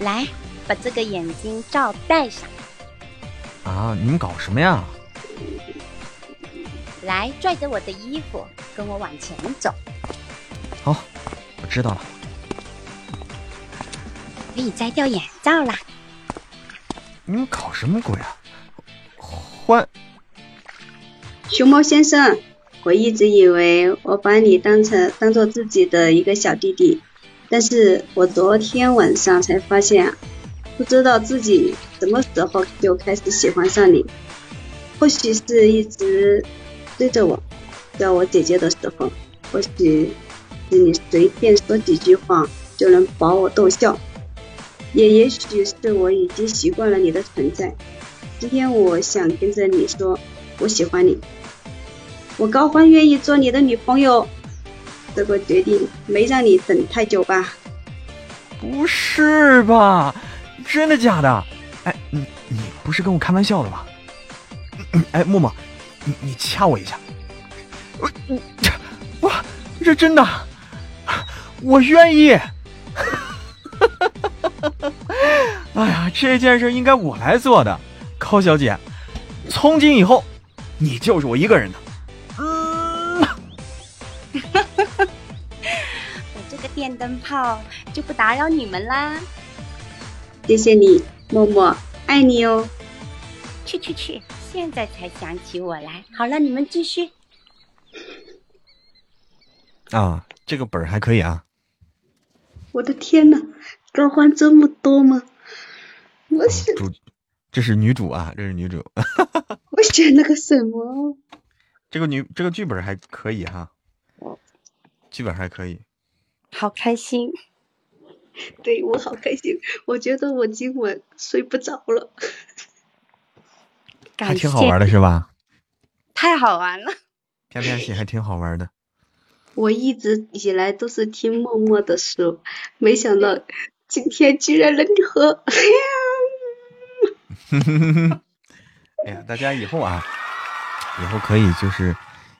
来，把这个眼睛罩戴上。啊，你们搞什么呀？来，拽着我的衣服，跟我往前走。好，我知道了。可以摘掉眼罩啦。你们搞什么鬼啊？欢，熊猫先生。我一直以为我把你当成当做自己的一个小弟弟，但是我昨天晚上才发现，不知道自己什么时候就开始喜欢上你。或许是一直追着我，叫我姐姐的时候，或许是你随便说几句话就能把我逗笑，也也许是我已经习惯了你的存在。今天我想跟着你说，我喜欢你。我高欢愿意做你的女朋友，这个决定没让你等太久吧？不是吧？真的假的？哎，你你不是跟我开玩笑的吧？哎，默默，你你掐我一下。我我这真的，我愿意。哎呀，这件事应该我来做的，高小姐，从今以后你就是我一个人的。电灯泡就不打扰你们啦，谢谢你，默默，爱你哦。去去去，现在才想起我来。好了，你们继续。啊，这个本儿还可以啊。我的天呐，高欢这么多吗？我选主，这是女主啊，这是女主。我选了个什么？这个女，这个剧本还可以哈，剧本还可以。好开心，对我好开心，我觉得我今晚睡不着了。还挺好玩的是吧？太好玩了，偏偏戏还挺好玩的。我一直以来都是听默默的书，没想到今天居然能和。哎呀，大家以后啊，以后可以就是。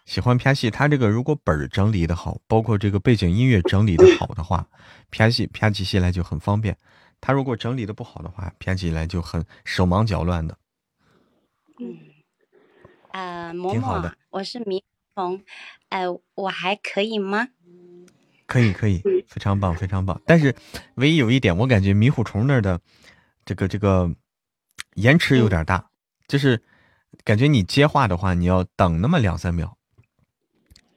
喜欢拍戏，他这个如果本儿整理的好，包括这个背景音乐整理的好的话，拍戏拍起戏来就很方便。他如果整理的不好的话，拍起来就很手忙脚乱的。嗯，呃，嬷嬷，我是迷红，呃，我还可以吗？可以，可以，非常棒，非常棒。但是唯一有一点，我感觉迷糊虫那儿的这个这个延迟有点大，就是感觉你接话的话，你要等那么两三秒。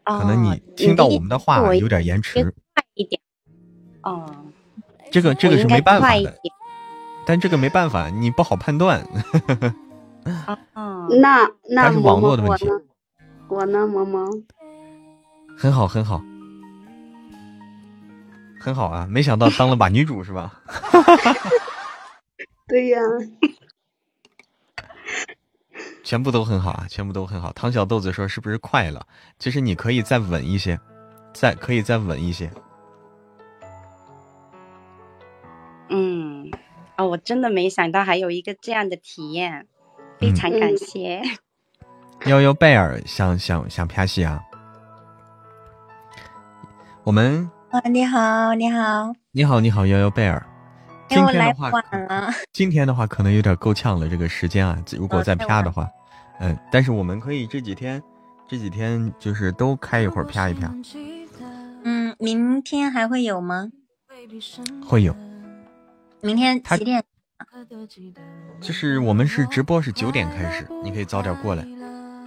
可能你听到我们的话有点延迟，快一点。哦，这个这个是没办法的，但这个没办法，你不好判断。哦，那那是网络的问题。我呢，萌萌。很好，很好，很好啊！没想到当了把女主是吧？对呀。全部都很好啊，全部都很好。唐小豆子说：“是不是快了？其实你可以再稳一些，再可以再稳一些。”嗯，哦，我真的没想到还有一个这样的体验，非常感谢。幺幺贝尔想想想拍戏啊？我们啊，你好，你好，你好，你好，幺幺贝尔。哎，我来晚了。今天的话可能有点够呛了，这个时间啊，如果再啪的话，嗯，但是我们可以这几天，这几天就是都开一会儿啪一啪。嗯，明天还会有吗？会有。明天几点？就是我们是直播是九点开始，你可以早点过来。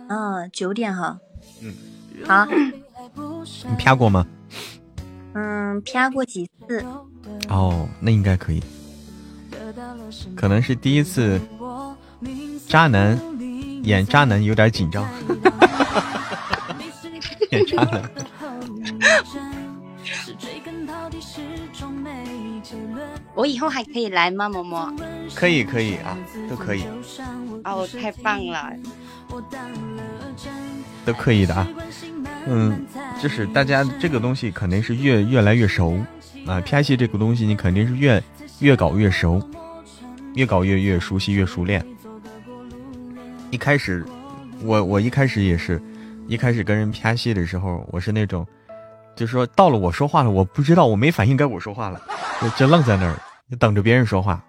嗯，九点哈。嗯，好。你啪过吗？嗯，啪过几次。哦，那应该可以。可能是第一次，渣男演渣男有点紧张。演渣男。我以后还可以来吗，嬷嬷？可以，可以啊，都可以。哦，太棒了！都可以的啊。嗯，就是大家这个东西肯定是越越来越熟啊。拍戏这个东西，你肯定是越越搞越熟，越搞越越熟悉越熟练。一开始，我我一开始也是，一开始跟人拍戏的时候，我是那种，就是说到了我说话了，我不知道我没反应该我说话了，就就愣在那儿，就等着别人说话，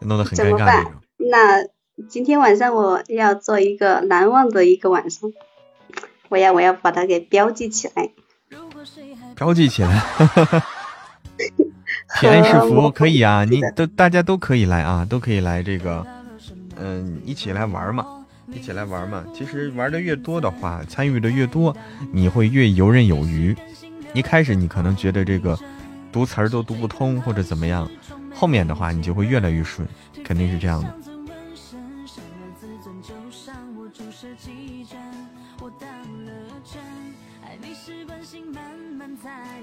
弄得很尴尬那种。那今天晚上我要做一个难忘的一个晚上。我要我要把它给标记起来，标记起来。平安是福可以啊，你都大家都可以来啊，都可以来这个，嗯，一起来玩嘛，一起来玩嘛。其实玩的越多的话，参与的越多，你会越游刃有余。一开始你可能觉得这个读词儿都读不通或者怎么样，后面的话你就会越来越顺，肯定是这样的。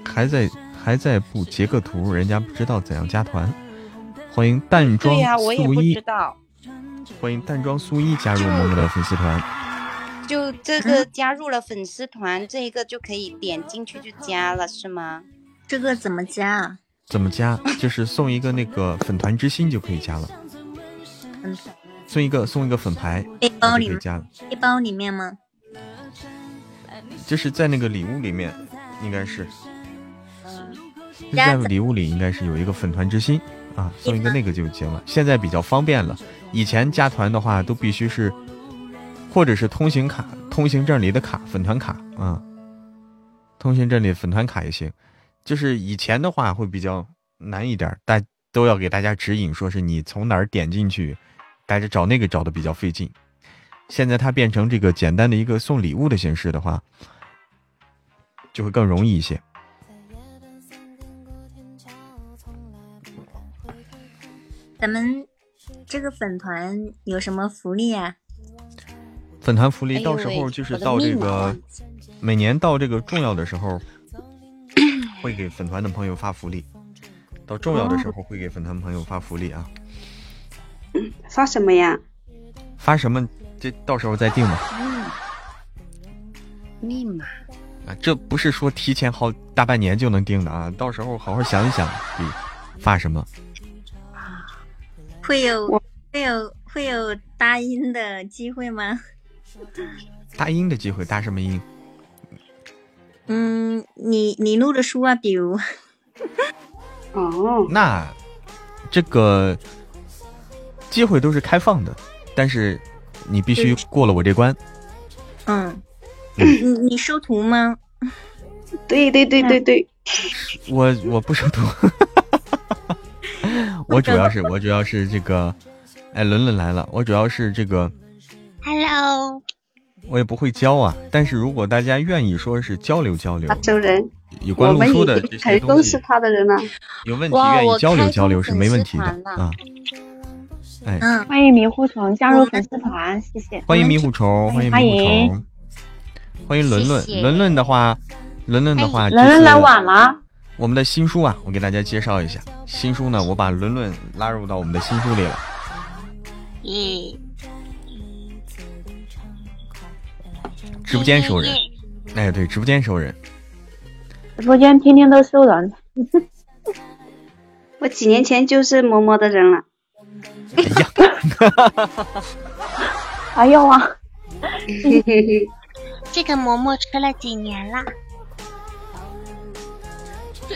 还在还在不截个图，人家不知道怎样加团。欢迎淡妆素衣，欢迎淡妆素衣加入我们的粉丝团。就这个加入了粉丝团，这一个就可以点进去就加了，是吗？这个怎么加啊？怎么加？就是送一个那个粉团之心就可以加了。嗯，送一个送一个粉牌，背包里可以加了。背包里面吗？就是在那个礼物里面，应该是。在礼物里应该是有一个粉团之心啊，送一个那个就行了。现在比较方便了，以前加团的话都必须是，或者是通行卡、通行证里的卡、粉团卡啊，通行证里粉团卡也行。就是以前的话会比较难一点，大都要给大家指引，说是你从哪儿点进去，大家找那个找的比较费劲。现在它变成这个简单的一个送礼物的形式的话，就会更容易一些。咱们这个粉团有什么福利啊？粉团福利到时候就是到这个每年到这个重要的时候，会给粉团的朋友发福利。到重要的时候会给粉团朋友发福利啊。发什么呀？发什么？这到时候再定吧。密码啊，这不是说提前好大半年就能定的啊。到时候好好想一想，发什么。会有会有会有搭音的机会吗？搭音的机会，搭什么音？嗯，你你录的书啊，比如。哦。那这个机会都是开放的，但是你必须过了我这关。嗯。你你收徒吗？对对对对对。我我不收徒。我主要是我主要是这个，哎，伦伦来了。我主要是这个，Hello，我也不会教啊。但是如果大家愿意说是交流交流，周人有关录书的这些东西，是他的人了。有问题愿意交流交流是没问题的啊。哎，欢迎迷糊虫加入粉丝团，谢谢。欢迎迷糊虫，欢迎迷糊虫，欢迎伦伦。伦伦的话，伦伦的话，伦伦来晚了。我们的新书啊，我给大家介绍一下。新书呢，我把伦伦拉入到我们的新书里了。嗯，直播间收人，哎，对，直播间收人。直播间天天都收人。我几年前就是嬷嬷的人了。哎呀，哎呦啊！这个嬷嬷吃了几年了？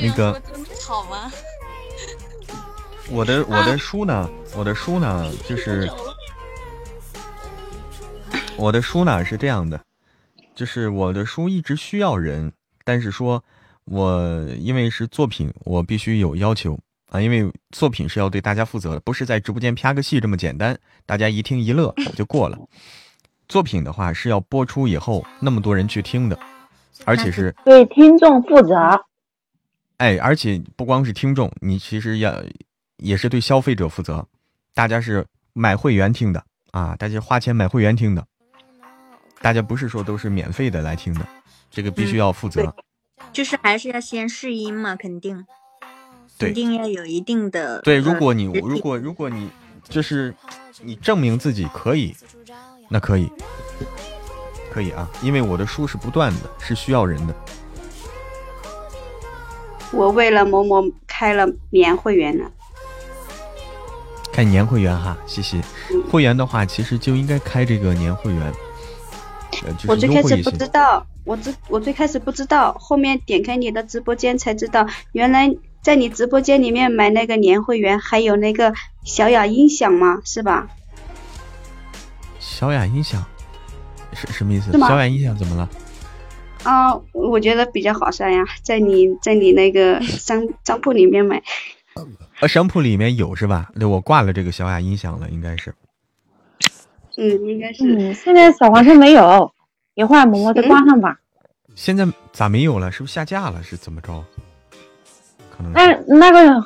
那个好吗？我的我的书呢，我的书呢，就是我的书呢是这样的，就是我的书一直需要人，但是说我因为是作品，我必须有要求啊，因为作品是要对大家负责的，不是在直播间啪个戏这么简单，大家一听一乐就过了。作品的话是要播出以后那么多人去听的，而且是对听众负责。哎，而且不光是听众，你其实要也是对消费者负责。大家是买会员听的啊，大家花钱买会员听的，大家不是说都是免费的来听的，这个必须要负责。就是还是要先试音嘛，肯定，对肯定要有一定的对，呃如果你如果如果你就是你证明自己可以，那可以，可以啊，因为我的书是不断的，是需要人的。我为了某某开了年会员呢。开年会员哈，谢谢。会员的话，其实就应该开这个年会员，呃，就是我最开始不。知道，我最我最开始不知道，后面点开你的直播间才知道，原来在你直播间里面买那个年会员还有那个小雅音响吗？是吧？小雅音响什什么意思？小雅音响怎么了？啊，我觉得比较好算呀，在你在你那个商商铺里面买。呃，商铺里面有是吧？对，我挂了这个小雅音响了，应该是。嗯，应该是。嗯，现在小黄车没有，一会儿默默再挂上吧。现在咋没有了？是不是下架了？是怎么着？可能那那个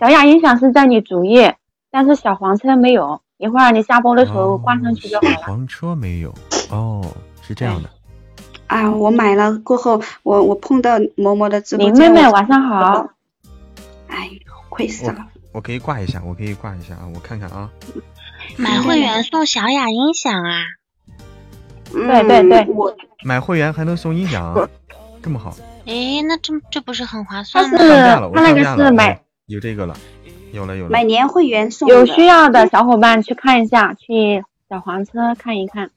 小雅音响是在你主页，但是小黄车没有。一会儿你下播的时候挂上去就好了。黄车没有哦，是这样的。啊，我买了过后，我我碰到嬷嬷的直播林间。妹妹晚上好。哎呦，亏死了！我可以挂一下，我可以挂一下啊，我看看啊。买会员送小雅音响啊？对对对，我买会员还能送音响，啊这么好。哎，那这这不是很划算吗？是上架了，我他那个架了，是买哦有这个了，有了有了。买年会员送有需要的小伙伴去看一下，去小黄车看一看。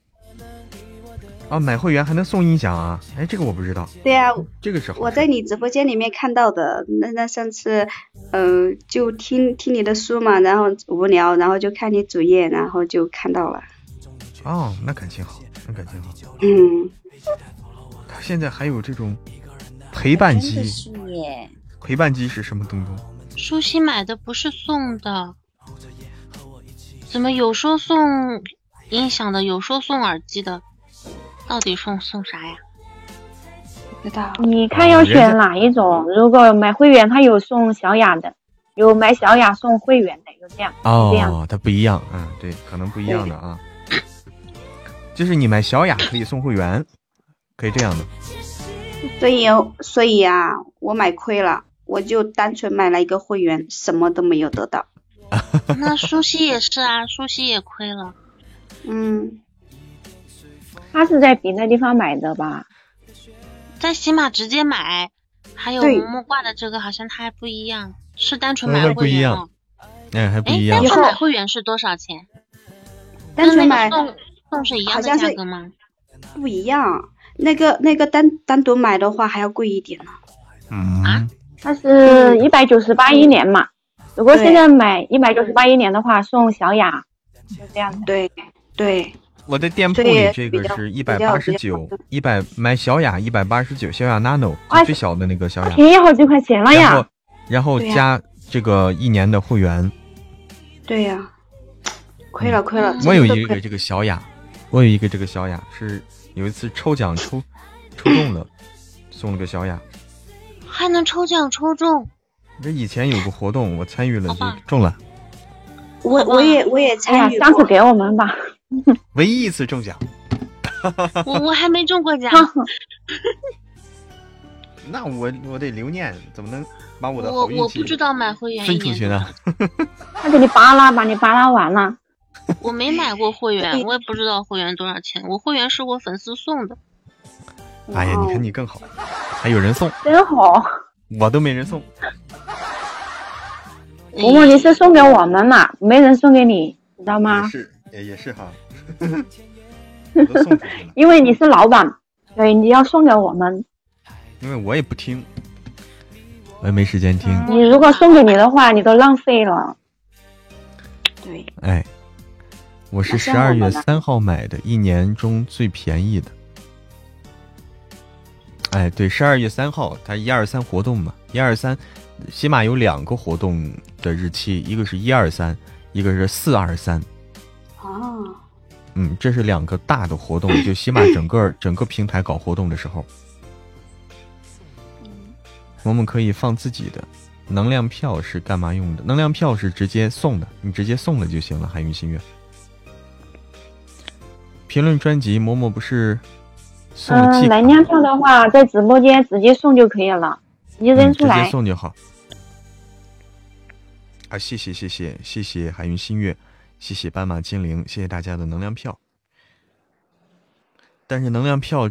啊，买会员还能送音响啊？哎，这个我不知道。对呀、这个是好我在你直播间里面看到的。那那上次，呃，就听听你的书嘛，然后无聊，然后就看你主页，然后就看到了。哦，那感情好，那感情好。嗯，他现在还有这种陪伴机，陪伴机是什么东东？舒心买的不是送的，怎么有说送音响的，有说送耳机的？到底送送啥呀？不知道。你看要选哪一种？如果买会员，他有送小雅的，有买小雅送会员的，有这样。这样哦，它不一样，嗯，对，可能不一样的啊。就是你买小雅可以送会员，可以这样的。所以所以啊，我买亏了，我就单纯买了一个会员，什么都没有得到。那苏西也是啊，苏西也亏了。嗯，他是在别的地方买的吧？在喜马直接买，还有对萌萌挂的这个好像它还不一样，是单纯嗯买还不一样会员哦。哎，还不哎一，样单。纯买会员是多少钱？单纯买送送是一样的价格吗？不一样。那个那个单单独买的话还要贵一点呢。嗯，它是一百九十八一年嘛。如果现在买一百九十八一年的话，送小雅，就这样的。对对，我的店铺里这个是一百八十九，一百买小雅一百八十九，小雅 Nano 最小的那个小雅，便宜好几块钱了然后呀！然后加这个一年的会员。对呀、亏了亏了。我有一个这个小雅，我有一个这个小雅，是有一次抽奖抽抽中了，送了个小雅。还能抽奖抽中？这以前有个活动，我参与了就中了，我我也我也参与，过。下次给我们吧。唯一一次中奖。我我还没中过奖，那我我得留念，怎么能把我的我我不知道买会员分出去呢？他给你扒拉，把你扒拉完了。我没买过会员，我也不知道会员多少钱。我会员是我粉丝送的，哎呀，你看你更好，还有人送，真好。我都没人送。伯伯，你是送给我们嘛？没人送给你，知道吗？是，也也是哈，我都送出去了，因为你是老板，对你要送给我们。因为我也不听，我也没时间听。你如果送给你的话，你都浪费了。对，哎，我是那十二月三号买的，一年中最便宜的。哎，对，十二月三号，它一二三活动嘛，一二三，起码有两个活动的日期，一个是一二三，一个是四二三。哦，嗯，这是两个大的活动，就起码整个整个平台搞活动的时候，我们可以放自己的能量票是干嘛用的？能量票是直接送的，你直接送了就行了。海云心月，评论专辑，嬷嬷不是送了嗯，能量票的话，在直播间直接送就可以了，你嗯直接扔出来。送就好。啊，谢谢谢谢谢谢海云新月，谢谢斑马精灵，谢谢大家的能量票。但是能量票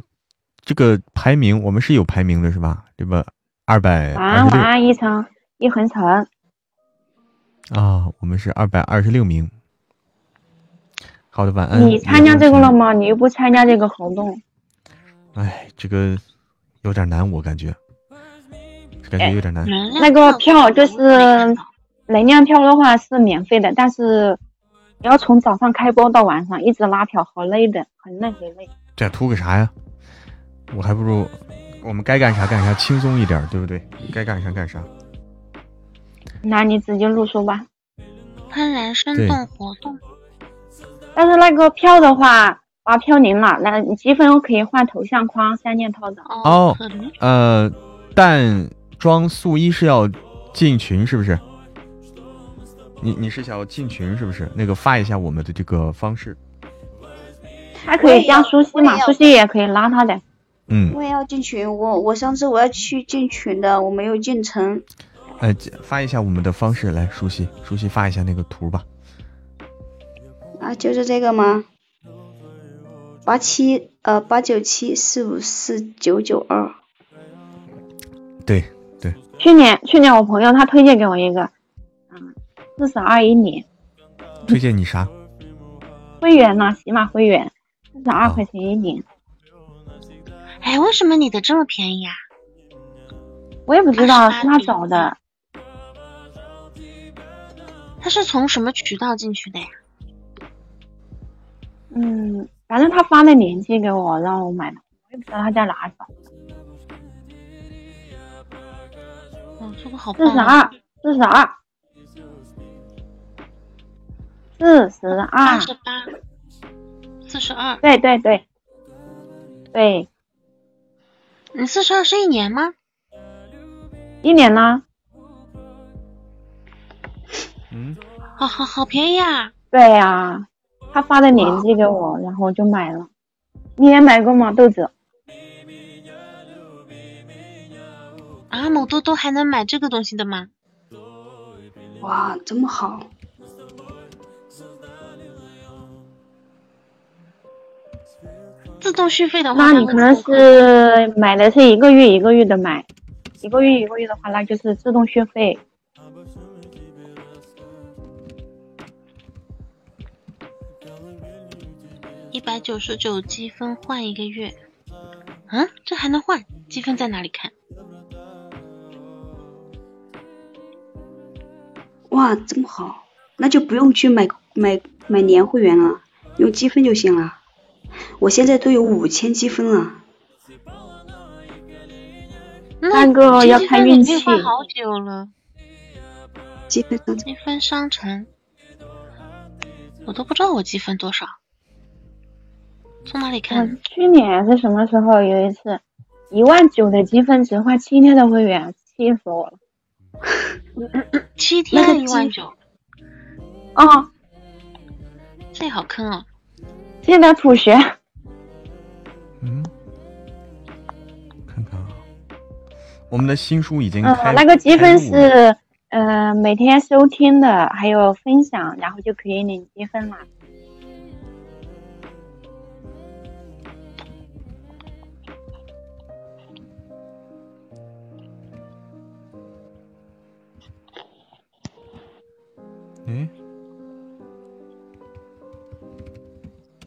这个排名我们是有排名的，是吧？对吧？二百晚安，晚安，一层一横城。啊，我们是二百二十六名。好的，晚安。你参加这个了吗？你又不参加这个活动，哎，这个有点难，我感觉，感觉有点难。那个票就是能量票的话是免费的，但是你要从早上开播到晚上一直拉票，好累的，很累很累。这图个啥呀？我还不如我们该干啥干啥，轻松一点，对不对？该干啥干啥。那你直接入手吧。喷然生动活动，但是那个票的话，把票领了，那你积分可以换头像框、三件套的。哦，呃，淡妆素衣是要进群是不是？你你是想要进群是不是？那个发一下我们的这个方式。还可以加苏西嘛，苏西也可以拉他的。嗯，我也要进群，我我上次我要去进群的，我没有进成。呃，发一下我们的方式来，熟悉熟悉发一下那个图吧。啊，就是这个吗？八七呃八九七四五四九九二，对对，去年去年我朋友他推荐给我一个，嗯，四十二一年推荐你啥？会员呢，喜马会员，四十二块钱一年。哎，为什么你的这么便宜啊？我也不知道是他找的，他是从什么渠道进去的呀？嗯，反正他发了链接给我，让我买的，我也不知道他在哪找。哦，这个好四十！二，四十二，四十二八，十八，四十二。对对对，对，你四十二是一年吗？一年呢？嗯，好好好便宜啊！对呀、他发的链接给我，然后我就买了。你也买过吗，豆子？啊，某多多还能买这个东西的吗？哇，这么好！自动续费的话，那你可能是买的是一个月一个月的买，一个月一个月的话，那就是自动续费。一百九十九积分换一个月。啊，这还能换？积分在哪里看？哇，这么好，那就不用去买买买年会员了，用积分就行了。我现在都有五千积分了。那个要看运气积分好久了。积分商积分商城，我都不知道我积分多少。从哪里看？嗯，去年是什么时候有一次，一万九的积分只换七天的会员，气死我了。七那个天一万积九，啊、这好坑哦！现在普学，嗯，看看啊，我们的新书已经嗯开，，那个积分是，呃，每天收听的，还有分享，然后就可以领积分了。诶，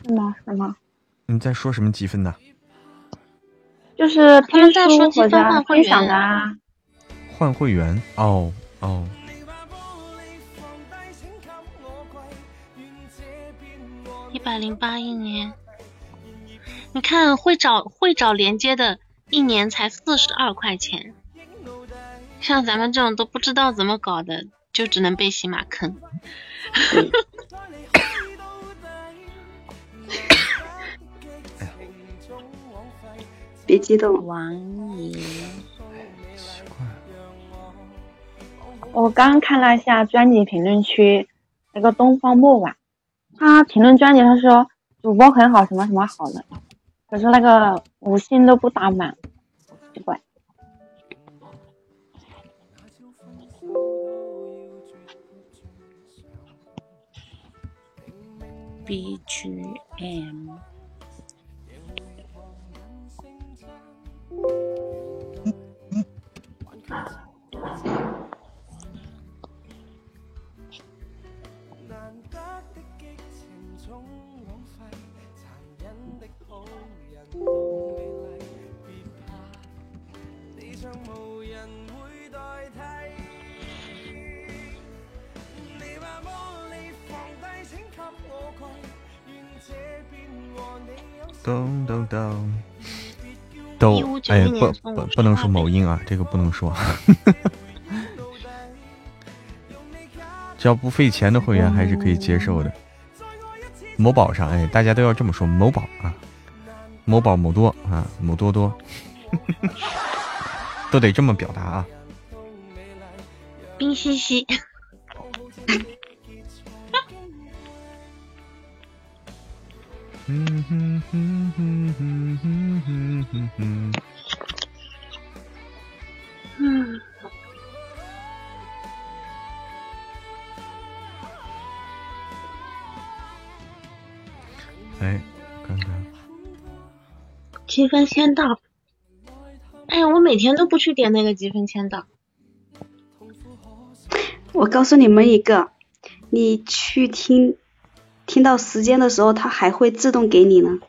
是吗？什么？你在说什么积分呢？就是听在说积分书或者换会分享员的啊。换会员哦哦。一百零八一年，你看会找会找连接的，一年才四十二块钱。像咱们这种都不知道怎么搞的，就只能被喜马坑。别激动，王爷。我刚看了一下专辑评论区，那个东方木晚，他评论专辑他说主播很好，什么什么好的，可是那个五星都不打满，奇怪。BGM。不不不能说某音啊，这个不能说。只要不费钱的会员还是可以接受的。某宝上哎，大家都要这么说，某宝啊，某宝某多啊，某多多，都得这么表达啊。冰兮兮。嗯哼哼哼哼哼哼哼积分签到。哎，我每天都不去点那个积分签到。我告诉你们一个，你去听。听到时间的时候，它还会自动给你呢。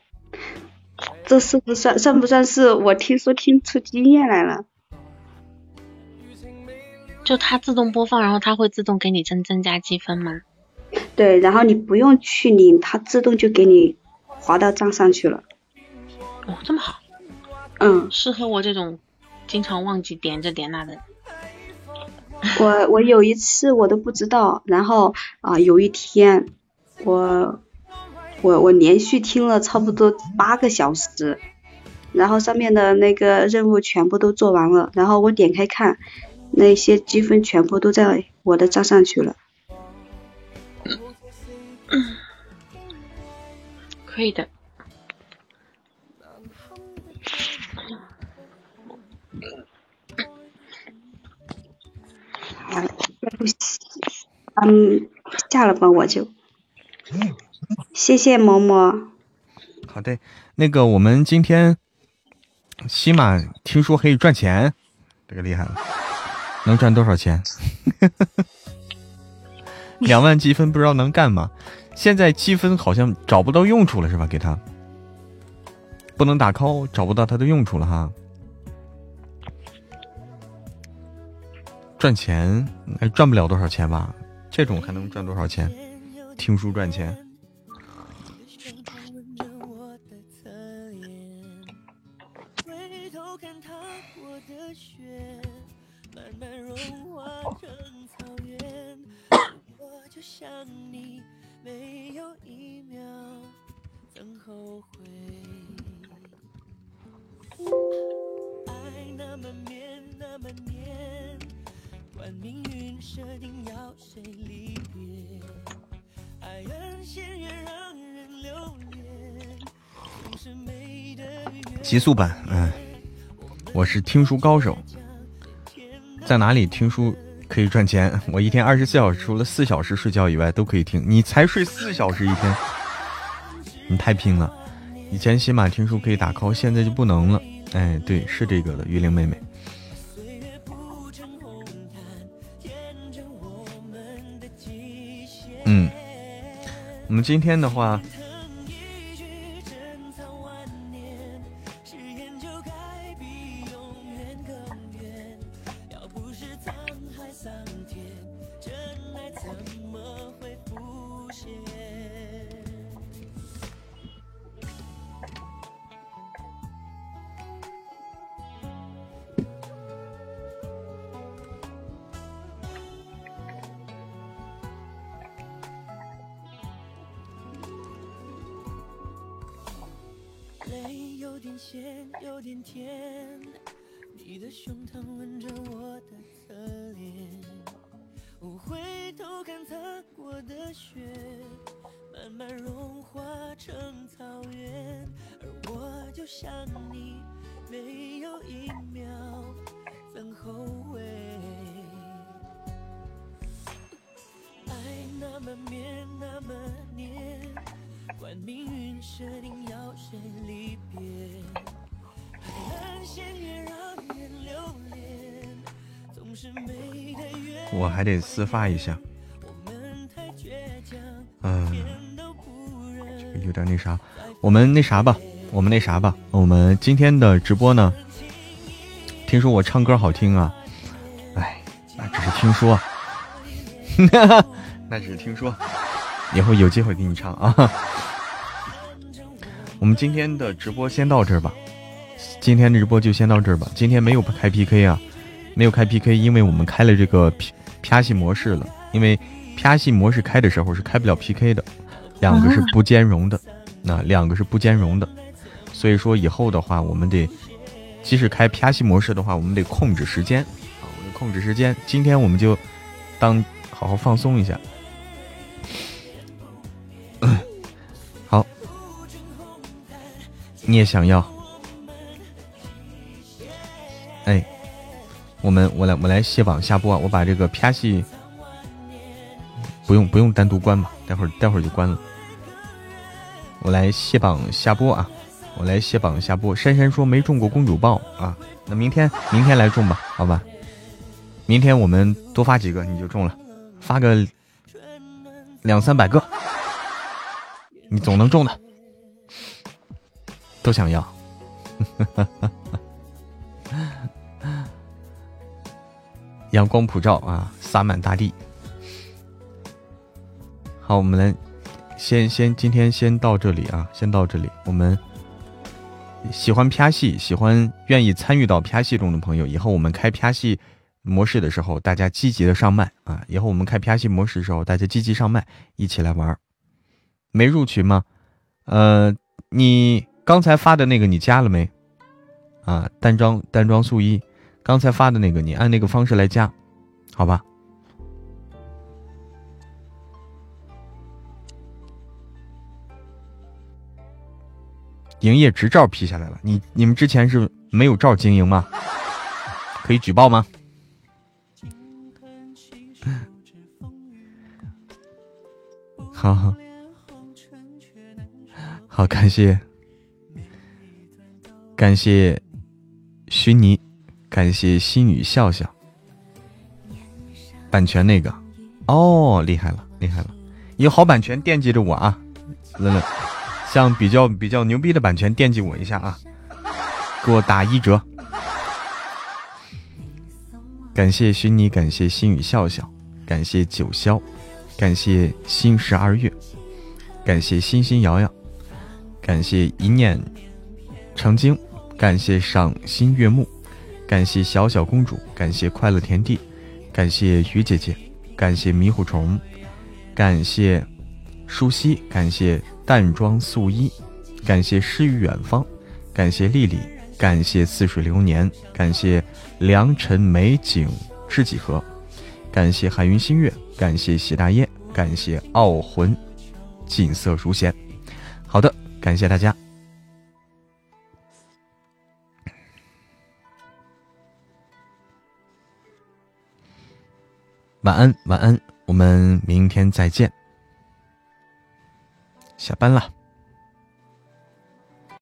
这是不算算不算是我听说听出经验来了？就它自动播放，然后它会自动给你增增加积分吗？对，然后你不用去领，它自动就给你划到账上去了。哦，这么好。嗯，适合我这种经常忘记点这点那的。我我有一次我都不知道，然后啊、呃、有一天。我我我连续听了差不多八个小时，然后上面的那个任务全部都做完了，然后我点开看，那些积分全部都在我的账上去了。可以的。不行嗯，下了吧，我就。谢谢嬷嬷。好的，那个我们今天西马听说可以赚钱，这个厉害了，能赚多少钱？两万积分不知道能干嘛？现在积分好像找不到用处了，是吧？给他不能打 call，找不到它的用处了哈。赚钱还赚不了多少钱吧？这种还能赚多少钱？听书赚钱。那么绵，那么黏极速版，哎，我是听书高手，在哪里听书可以赚钱？我一天二十四小时，除了四小时睡觉以外都可以听。你才睡四小时一天，你太拼了！以前起码听书可以打 call，现在就不能了。哎，对，是这个的，玉玲妹妹。我们今天的话。得私发一下，嗯，有点那啥，我们那啥吧，我们那啥吧，我们今天的直播呢，听说我唱歌好听啊，哎，那只是听说，那只是听说，以后有机会给你唱啊。我们今天的直播先到这儿吧，今天的直播就先到这儿吧，今天没有开 PK 啊，没有开 PK，因为我们开了这个 P。P 戏模式了，因为 P 戏模式开的时候是开不了 PK 的，两个是不兼容的，那两个是不兼容的，所以说以后的话，我们得即使开 P 戏模式的话，我们得控制时间啊，我们控制时间。今天我们就当好好放松一下。好，你也想要？哎。我们我来我来卸榜下播，我把这个啪戏不用不用单独关吧，待会儿待会儿就关了。我来卸榜下播啊，我来卸榜下播。珊珊说没中过公主抱啊，那明天明天来中吧，好吧？明天我们多发几个你就中了，发个两三百个，你总能中的，都想要。哈哈哈哈阳光普照啊，洒满大地。好，我们来先先今天先到这里啊，先到这里。我们喜欢啪戏，喜欢愿意参与到啪戏中的朋友，以后我们开啪戏模式的时候，大家积极的上麦啊。以后我们开啪戏模式的时候，大家积极上麦，一起来玩。没入群吗？呃，你刚才发的那个你加了没？啊，单装单装素衣。刚才发的那个，你按那个方式来加，好吧？营业执照批下来了，你你们之前是没有照经营吗？可以举报吗？好好好，感谢感谢虚拟。感谢心语笑笑，版权那个，哦，厉害了，厉害了，有好版权惦记着我啊，乐乐，像比较比较牛逼的版权惦记我一下啊，给我打一折。感谢虚拟，感谢心语笑笑，感谢九霄，感谢心十二月，感谢心心瑶瑶，感谢一念成精，感谢赏心悦目。感谢小小公主，感谢快乐田地，感谢鱼姐姐，感谢迷糊虫，感谢舒希，感谢淡妆素衣，感谢诗与远方，感谢丽丽，感谢似水流年，感谢良辰美景知几何，感谢海云新月，感谢喜大爷，感谢傲魂锦瑟如弦。好的，感谢大家。晚安，晚安，我们明天再见。下班了。